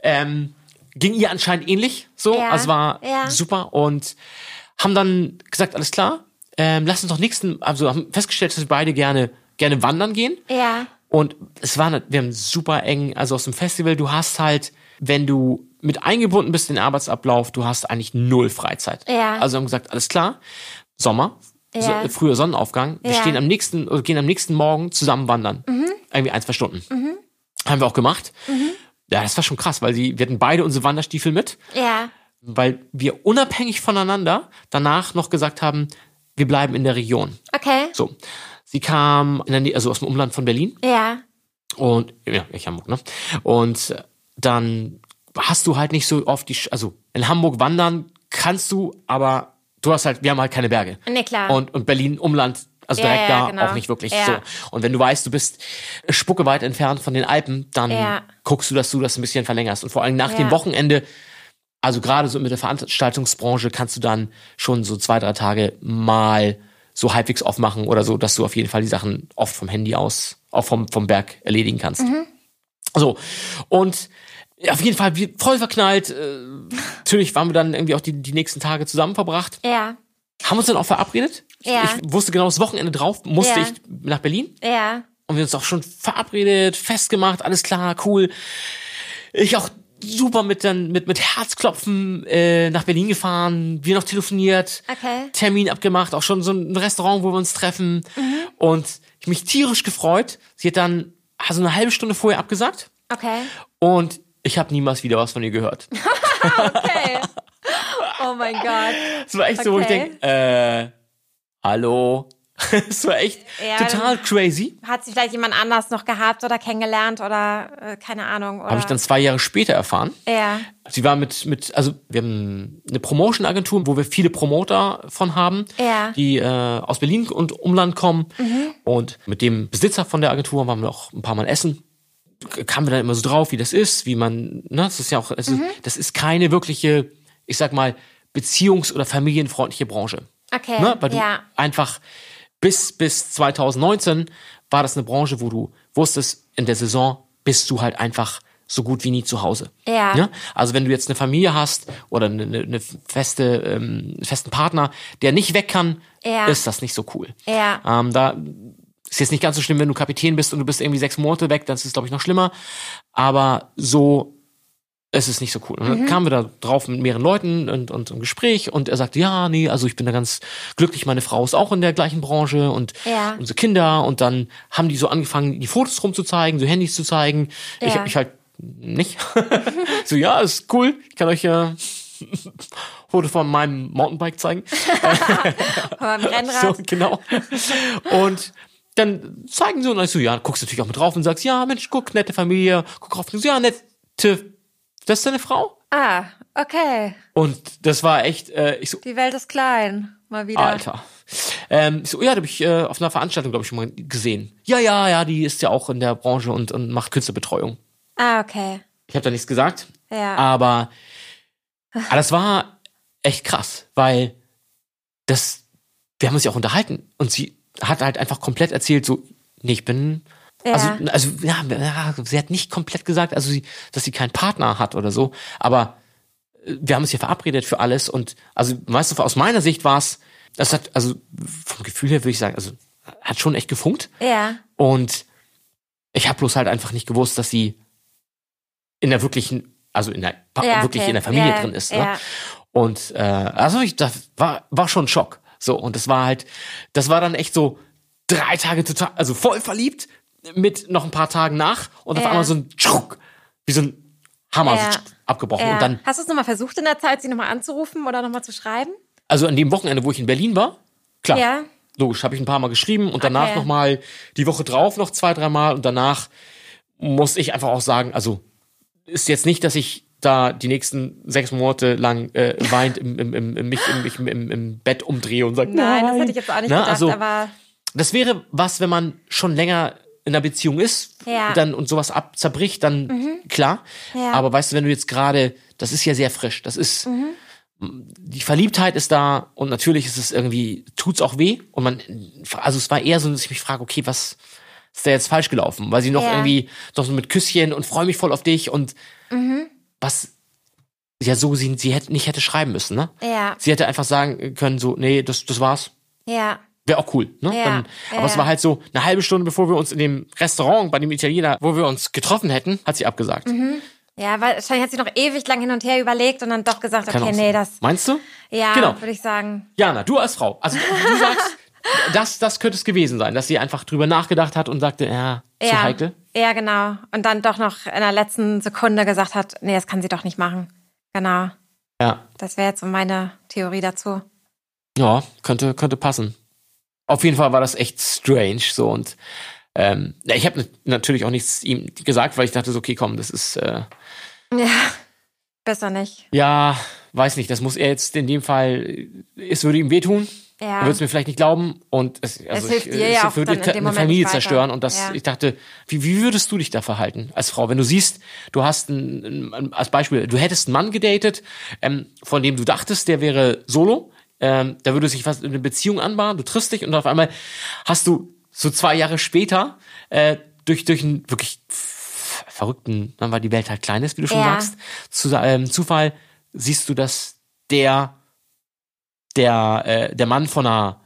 ähm, ging ihr anscheinend ähnlich so. Ja, Also war ja. super und haben dann gesagt, alles klar, ähm, lass uns doch nächsten, also haben festgestellt, dass wir beide gerne, gerne wandern gehen. Ja. Und es war, wir haben super eng, also aus dem Festival, du hast halt, wenn du mit eingebunden bist in den Arbeitsablauf, du hast eigentlich null Freizeit. Ja. Also haben gesagt, alles klar, Sommer, Ja. so, früher Sonnenaufgang, wir Ja. Mhm. stehen am nächsten, oder gehen am nächsten Morgen zusammen wandern. Irgendwie ein, zwei Stunden. Haben wir auch gemacht. Mhm. Ja, das war schon krass, weil sie, wir hatten beide unsere Wanderstiefel mit, Ja. weil wir unabhängig voneinander danach noch gesagt haben, wir bleiben in der Region. Okay. So. Sie kam in der Nähe, also aus dem Umland von Berlin. Ja. Und ja, ich Hamburg, ne? Und dann hast du halt nicht so oft die, also in Hamburg wandern kannst du, aber du hast halt, wir haben halt keine Berge. Nee, klar. Und, und Berlin, Umland, also Ja, direkt ja, da genau. auch nicht wirklich Ja. so. Und wenn du weißt, du bist spuckeweit entfernt von den Alpen, dann guckst du, dass du das ein bisschen verlängerst. Und vor allem nach dem Wochenende, also gerade so mit der Veranstaltungsbranche, kannst du dann schon so zwei, drei Tage mal so halbwegs off machen oder so, dass du auf jeden Fall die Sachen oft vom Handy aus, auch vom, vom Berg erledigen kannst. Mhm. So. Und ja, auf jeden Fall wir- voll verknallt. Äh, natürlich waren wir dann irgendwie auch die, die nächsten Tage zusammen verbracht. Ja. Haben uns dann auch verabredet. Ja. Ich wusste genau, das Wochenende drauf musste Ja. ich nach Berlin. Ja. Und wir uns auch schon verabredet, festgemacht, alles klar, cool. Ich auch super mit dann mit mit Herzklopfen äh, nach Berlin gefahren, wir noch telefoniert, Okay. Termin abgemacht, auch schon so ein Restaurant, wo wir uns treffen und ich mich tierisch gefreut. Sie hat dann also eine halbe Stunde vorher abgesagt Okay. und ich habe niemals wieder was von ihr gehört. Okay. Oh mein Gott. Es war echt so, wo ich Okay. denke, äh, hallo. Es war echt Ja, total crazy. Hat sie vielleicht jemand anders noch gehabt oder kennengelernt oder äh, keine Ahnung? Habe ich dann zwei Jahre später erfahren. Ja. Sie war mit, mit, also wir haben eine Promotion-Agentur, wo wir viele Promoter von haben, Ja. die äh, aus Berlin und Umland kommen. Und mit dem Besitzer von der Agentur waren wir auch ein paar Mal essen. Kamen wir dann immer so drauf, wie das ist, wie man, ne, das ist ja auch, also, das ist keine wirkliche, ich sag mal, beziehungs- oder familienfreundliche Branche. Okay. Ne? Weil du ja. einfach bis, bis 2019 war das eine Branche, wo du wusstest, in der Saison bist du halt einfach so gut wie nie zu Hause. Ja. Ne? Also wenn du jetzt eine Familie hast oder eine, eine feste, ähm, einen festen Partner, der nicht weg kann, Ja. ist das nicht so cool. Ja. Ähm, da ist jetzt nicht ganz so schlimm, wenn du Kapitän bist und du bist irgendwie sechs Monate weg, dann ist es, glaube ich, noch schlimmer. Aber so ist es nicht so cool. Und Mhm. dann kamen wir da drauf mit mehreren Leuten und, und im Gespräch und er sagte, ja, nee, also ich bin da ganz glücklich, meine Frau ist auch in der gleichen Branche und Ja. unsere Kinder und dann haben die so angefangen, die Fotos rumzuzeigen, so Handys zu zeigen. Ich, Ja. ich halt nicht. so, ja, ist cool, ich kann euch äh, Foto von meinem Mountainbike zeigen. Beim Rennrad. So, genau. Und dann zeigen sie und dann so, ja, guckst natürlich auch mit drauf und sagst, ja, Mensch, guck, nette Familie, guck drauf. Ja, nette, das ist deine Frau? Ah, okay. Und das war echt, äh, ich so, Die Welt ist klein. Mal wieder. Alter. Ähm, ich so, ja, da habe ich äh, auf einer Veranstaltung, glaube ich, schon mal gesehen. Ja, ja, ja, die ist ja auch in der Branche und, und macht Künstlerbetreuung. Ah, okay. Ich habe da nichts gesagt, Ja. aber Aber das war echt krass, weil das, wir haben uns ja auch unterhalten und sie hat halt einfach komplett erzählt, so, nee, ich bin, also, Ja. also ja, ja, sie hat nicht komplett gesagt, also sie, dass sie keinen Partner hat oder so, aber äh, wir haben uns ja verabredet für alles und also weißt du, aus meiner Sicht war es, das hat, also vom Gefühl her würde ich sagen, also hat schon echt gefunkt Ja. und ich habe bloß halt einfach nicht gewusst, dass sie in der wirklichen, also in der Ja, wirklich okay. in der Familie Ja, drin ist. Ne? ja. Und äh, also ich, das war war schon ein Schock. So und das war halt, das war dann echt so drei Tage total, also voll verliebt mit noch ein paar Tagen nach und auf Ja. einmal so ein Tschuck, wie so ein Hammer Ja. so abgebrochen ja. und dann Hast du es nochmal versucht in der Zeit, sie nochmal anzurufen oder nochmal zu schreiben? also an dem Wochenende, wo ich in Berlin war, klar, Ja. logisch, habe ich ein paar Mal geschrieben und danach Okay. noch mal die Woche drauf noch zwei, dreimal und danach muss ich einfach auch sagen, also ist jetzt nicht, dass ich da die nächsten sechs Monate lang äh, weint im, im, im, im, mich im, im, im, Bett umdrehe und sagt, Nein, das hätte ich jetzt auch nicht Na, gedacht, also, aber Das wäre was, wenn man schon länger in einer Beziehung ist Ja. Mhm. dann und sowas ab zerbricht, dann klar. Ja. Aber weißt du, wenn du jetzt gerade, das ist ja sehr frisch, das ist Mhm. die Verliebtheit ist da und natürlich ist es irgendwie, tut's auch weh. Und man, also es war eher so, dass ich mich frage, okay, was ist da jetzt falsch gelaufen? Weil sie noch Ja. irgendwie doch so mit Küsschen und freue mich voll auf dich und Mhm. Was ja so sie, sie hätte nicht hätte schreiben müssen, ne? ja, Sie hätte einfach sagen können, so, nee, das, das war's. ja, Wäre auch cool, ne? Ja, Dann, aber ja. es war halt so, eine halbe Stunde bevor wir uns in dem Restaurant bei dem Italiener, wo wir uns getroffen hätten, hat sie abgesagt. ja, weil wahrscheinlich hat sie noch ewig lang hin und her überlegt und dann doch gesagt, Kann okay, nee, das, Meinst du? ja, Genau. würde ich sagen. Jana, du als Frau. Also du sagst, das, das könnte es gewesen sein, dass sie einfach drüber nachgedacht hat und sagte, ja, zu ja, heikel. Ja, genau. Und dann doch noch in der letzten Sekunde gesagt hat, nee, das kann sie doch nicht machen. Genau. Ja. Das wäre jetzt so meine Theorie dazu. Ja, könnte, könnte passen. Auf jeden Fall war das echt strange so und ähm, ich habe natürlich auch nichts ihm gesagt, weil ich dachte so, okay, komm, das ist äh, Ja, besser nicht. ja, weiß nicht, das muss er jetzt in dem Fall, es würde ihm wehtun, Ja. er würde es mir vielleicht nicht glauben und es, also hilft ich, dir ja auch würde eine Familie zerstören und das, Ja. ich dachte, wie, wie würdest du dich da verhalten als Frau, wenn du siehst, du hast ein, ein, als Beispiel, du hättest einen Mann gedatet, ähm, von dem du dachtest, der wäre solo, ähm, da würde sich was eine Beziehung anbahnen, du triffst dich und auf einmal hast du so zwei Jahre später äh, durch durch einen wirklich verrückten, dann weil die Welt halt klein ist, wie du schon Ja. sagst, zu, ähm, Zufall siehst du, dass der der äh, der Mann von einer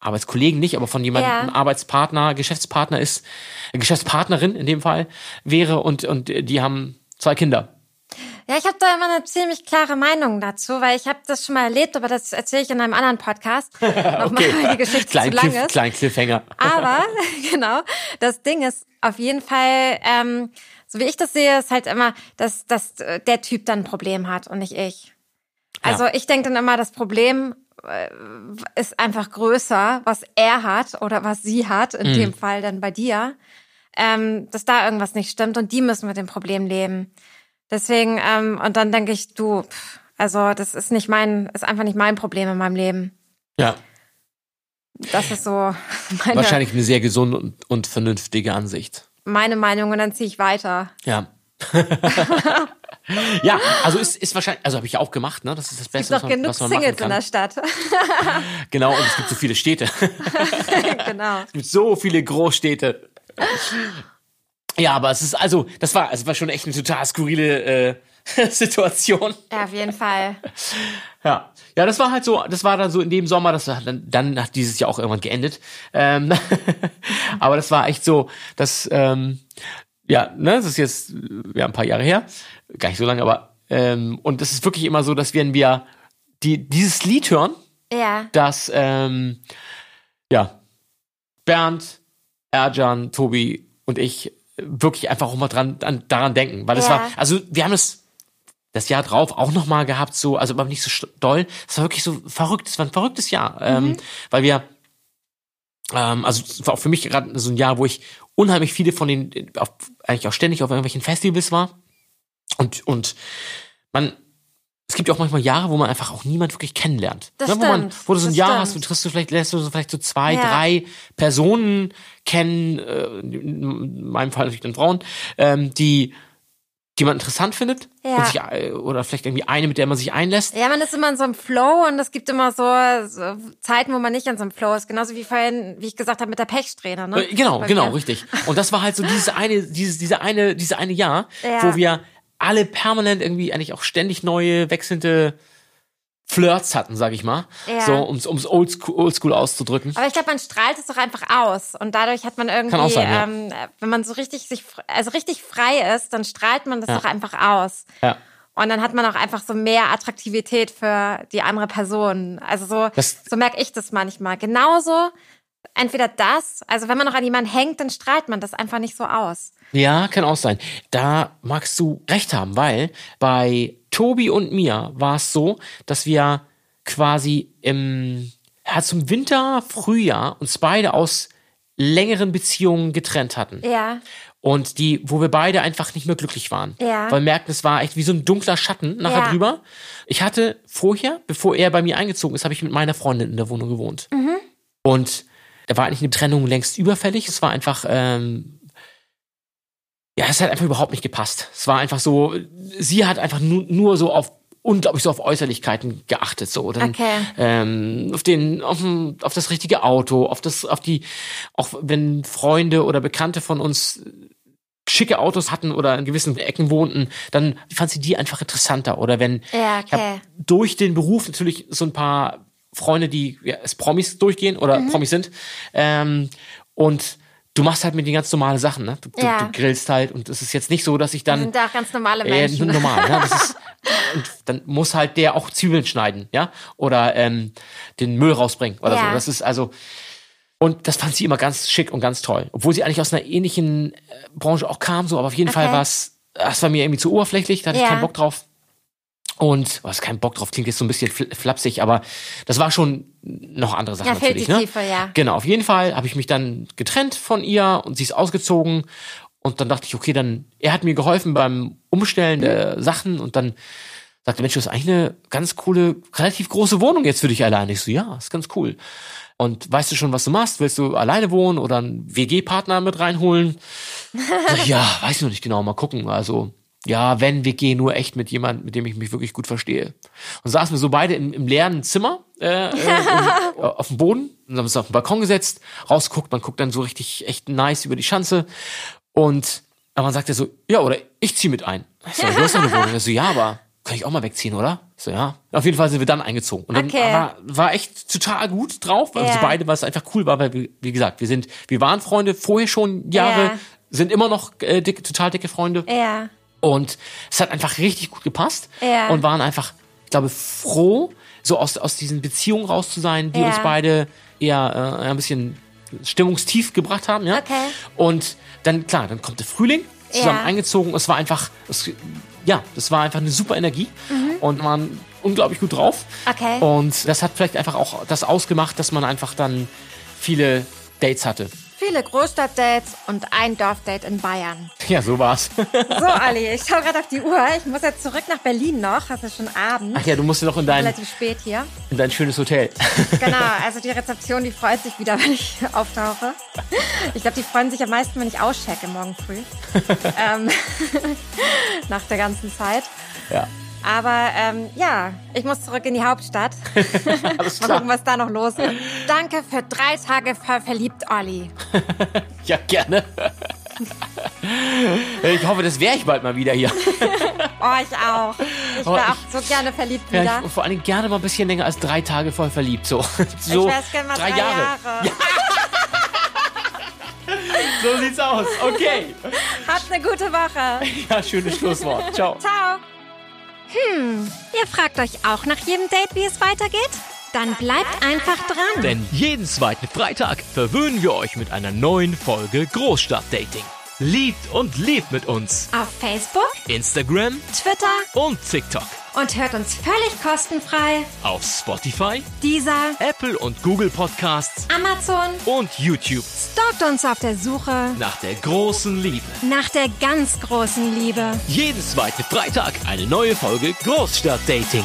Arbeitskollegen nicht, aber von jemandem Ja. ein Arbeitspartner, Geschäftspartner ist, äh, Geschäftspartnerin in dem Fall wäre und und die haben zwei Kinder. Ja, ich habe da immer eine ziemlich klare Meinung dazu, weil ich habe das schon mal erlebt, aber das erzähle ich in einem anderen Podcast. Nochmal, weil die Geschichte klein, zu lang Cliff, ist. klein Cliffhanger. Aber, genau, das Ding ist auf jeden Fall, ähm, so wie ich das sehe, ist halt immer, dass, dass der Typ dann ein Problem hat und nicht ich. Also Ja. ich denke dann immer, das Problem äh, ist einfach größer, was er hat oder was sie hat, in Mhm. dem Fall dann bei dir, ähm, dass da irgendwas nicht stimmt und die müssen mit dem Problem leben. Deswegen, ähm, und dann denke ich, du, pff, also das ist nicht mein, ist einfach nicht mein Problem in meinem Leben. Ja, Das ist so meine, wahrscheinlich eine sehr gesunde und, und vernünftige Ansicht. meine Meinung und dann ziehe ich weiter. Ja. ja, also ist, ist wahrscheinlich, also habe ich ja auch gemacht, ne? Das ist das Es gibt Beste, was man, genug was man machen Singles in kann. der Stadt. Genau, und es gibt so viele Städte. genau. Es gibt so viele Großstädte. Ja, aber es ist also, das war, es war schon echt eine total skurrile äh, Situation. Ja, auf jeden Fall. Ja, ja, das war halt so, das war dann so in dem Sommer, das war dann, dann hat dieses Jahr auch irgendwann geendet. Ähm, aber das war echt so, dass, ähm, ja, ne, das ist jetzt ja ein paar Jahre her, gar nicht so lange, aber ähm, und das ist wirklich immer so, dass wenn wir die dieses Lied hören, Ja. dass ähm, ja Bernd, Erjan, Tobi und ich wirklich einfach auch mal dran an, daran denken, weil es Ja. war, also wir haben es das Jahr drauf auch noch mal gehabt, so also aber nicht so doll. Es war wirklich so verrückt. Es war ein verrücktes Jahr, ähm, weil wir ähm, also es war auch für mich gerade so ein Jahr, wo ich unheimlich viele von den auf, eigentlich auch ständig auf irgendwelchen Festivals war und und man es gibt ja auch manchmal Jahre, wo man einfach auch niemand wirklich kennenlernt. Das ne, wo, man, wo du so ein Jahr stimmt. hast, du triffst du vielleicht, lässt du so vielleicht so zwei, Ja. drei Personen kennen, äh, in meinem Fall natürlich dann Frauen, ähm, die, die jemand interessant findet Ja. sich, äh, oder vielleicht irgendwie eine, mit der man sich einlässt. Ja, man ist immer in so einem Flow und es gibt immer so, so Zeiten, wo man nicht in so einem Flow ist. Genauso wie vorhin, wie ich gesagt habe, mit der Pechsträhne, ne? Äh, Genau, Bei genau, mir. richtig. Und das war halt so dieses eine, dieses, diese eine, diese eine Jahr, Ja. wo wir alle permanent irgendwie eigentlich auch ständig neue, wechselnde Flirts hatten, sag ich mal. Ja. So, ums, ums Oldschool, Oldschool auszudrücken. Aber ich glaube, man strahlt es doch einfach aus und dadurch hat man irgendwie, sein, ja. ähm, wenn man so richtig sich, also richtig frei ist, dann strahlt man das Ja. doch einfach aus. Ja. Und dann hat man auch einfach so mehr Attraktivität für die andere Person. Also so, Das- so merke ich das manchmal. Genauso, entweder das, also wenn man noch an jemanden hängt, dann strahlt man das einfach nicht so aus. Ja, kann auch sein. Da magst du recht haben, weil bei Tobi und mir war es so, dass wir quasi im ja, zum Winter, Frühjahr uns beide aus längeren Beziehungen getrennt hatten. Ja. Und die, wo wir beide einfach nicht mehr glücklich waren. Ja. Weil wir merkten, es war echt wie so ein dunkler Schatten nachher Ja. drüber. Ich hatte vorher, bevor er bei mir eingezogen ist, habe ich mit meiner Freundin in der Wohnung gewohnt. Mhm. Und da war eigentlich eine Trennung längst überfällig. Es war einfach, ähm, ja, es hat einfach überhaupt nicht gepasst. Es war einfach so, sie hat einfach nur, nur so auf unglaublich so auf Äußerlichkeiten geachtet so dann Okay. ähm, auf den auf, auf das richtige Auto auf das auf die auch wenn Freunde oder Bekannte von uns schicke Autos hatten oder in gewissen Ecken wohnten, dann fand sie die einfach interessanter. Oder wenn Ja, ich okay. durch den Beruf natürlich so ein paar Freunde, die ja, als Promis durchgehen oder Mhm. Promis sind. Ähm, und du machst halt mit den ganz normalen Sachen, ne? Du, du, Ja. du grillst halt und es ist jetzt nicht so, dass ich Das dann sind auch ganz normale äh, Menschen. normal, ne? Das ist, und dann muss halt der auch Zwiebeln schneiden, ja? Oder ähm, den Müll rausbringen oder Ja. so. Das ist also. Und das fand sie immer ganz schick und ganz toll. Obwohl sie eigentlich aus einer ähnlichen äh, Branche auch kam, so, aber auf jeden Fall Okay. war es, das war mir irgendwie zu oberflächlich, da hatte ich Ja. keinen Bock drauf. Und, was kein Bock drauf, klingt jetzt so ein bisschen fl- flapsig, aber das war schon noch andere Sachen Ja, fehlt natürlich. die ne? Tiefe, ja. Genau, auf jeden Fall habe ich mich dann getrennt von ihr und sie ist ausgezogen. Und dann dachte ich, okay, dann, er hat mir geholfen beim Umstellen der Sachen und dann sagte, Mensch, das ist eigentlich eine ganz coole, relativ große Wohnung jetzt für dich alleine. Ich so, ja, ist ganz cool. Und weißt du schon, was du machst? Willst du alleine wohnen oder einen WG-Partner mit reinholen? Ich, ja, weiß ich noch nicht genau, mal gucken. Also, ja, wenn WG, nur echt mit jemandem, mit dem ich mich wirklich gut verstehe. Und saßen wir so beide im, im leeren Zimmer äh, äh, im, auf dem Boden und haben uns auf den Balkon gesetzt, rausguckt, man guckt dann so richtig echt nice über die Schanze und aber man sagt ja so, ja, oder ich zieh mit ein. Ich so, du hast eine Wohnung. Er so, ja, aber kann ich auch mal wegziehen, oder? Ich so, ja. Auf jeden Fall sind wir dann eingezogen. Und dann Okay. war, war echt total gut drauf, weil Ja. wir beide, was einfach cool war, weil wir, wie gesagt, wir sind, wir waren Freunde vorher schon Jahre, Ja. sind immer noch äh, dick, total dicke Freunde. Ja. Und es hat einfach richtig gut gepasst Ja. und waren einfach, ich glaube, froh, so aus, aus diesen Beziehungen raus zu sein, die Ja. uns beide eher äh, ein bisschen stimmungstief gebracht haben. Ja? Okay. Und dann, klar, dann kommt der Frühling, zusammen Ja. eingezogen. Es war einfach, es, ja, das war einfach eine super Energie und waren unglaublich gut drauf. Mhm. Okay. Und das hat vielleicht einfach auch das ausgemacht, dass man einfach dann viele Dates hatte. Viele Großstadtdates und ein Dorfdate in Bayern. Ja, so war's. So, Ali, ich schaue gerade auf die Uhr. Ich muss jetzt zurück nach Berlin noch. Es ist schon Abend. Ach ja, du musst ja noch in dein, Relativ spät hier. in dein schönes Hotel. Genau, also die Rezeption, die freut sich wieder, wenn ich auftauche. Ich glaube, die freuen sich am meisten, wenn ich auschecke morgen früh. ähm, nach der ganzen Zeit. Ja. Aber ähm, ja, ich muss zurück in die Hauptstadt. Alles Mal klar. gucken, was da noch los ist. Danke für drei Tage voll verliebt, Olli. Ja, gerne. Ich hoffe, das wäre ich bald mal wieder hier. Oh, ich auch. Ich wäre auch so gerne verliebt Ja, wieder. ich, und vor allem gerne mal ein bisschen länger als drei Tage voll verliebt. So, so ich wäre gerne mal drei, Jahre. So sieht's aus. Okay. Habt eine gute Woche. Ja, schönes Schlusswort. Ciao. Ciao. Hm, ihr fragt euch auch nach jedem Date, wie es weitergeht? Dann bleibt einfach dran. Denn jeden zweiten Freitag verwöhnen wir euch mit einer neuen Folge Großstadtdating. Liebt und lebt mit uns. Auf Facebook, Instagram Twitter und TikTok. und hört uns völlig kostenfrei. Auf Spotify, Dieser Apple und Google Podcasts Amazon und YouTube. stalkt uns auf der Suche Nach der großen Liebe. nach der ganz großen Liebe. Jeden zweiten Freitag eine neue Folge Großstadtdating.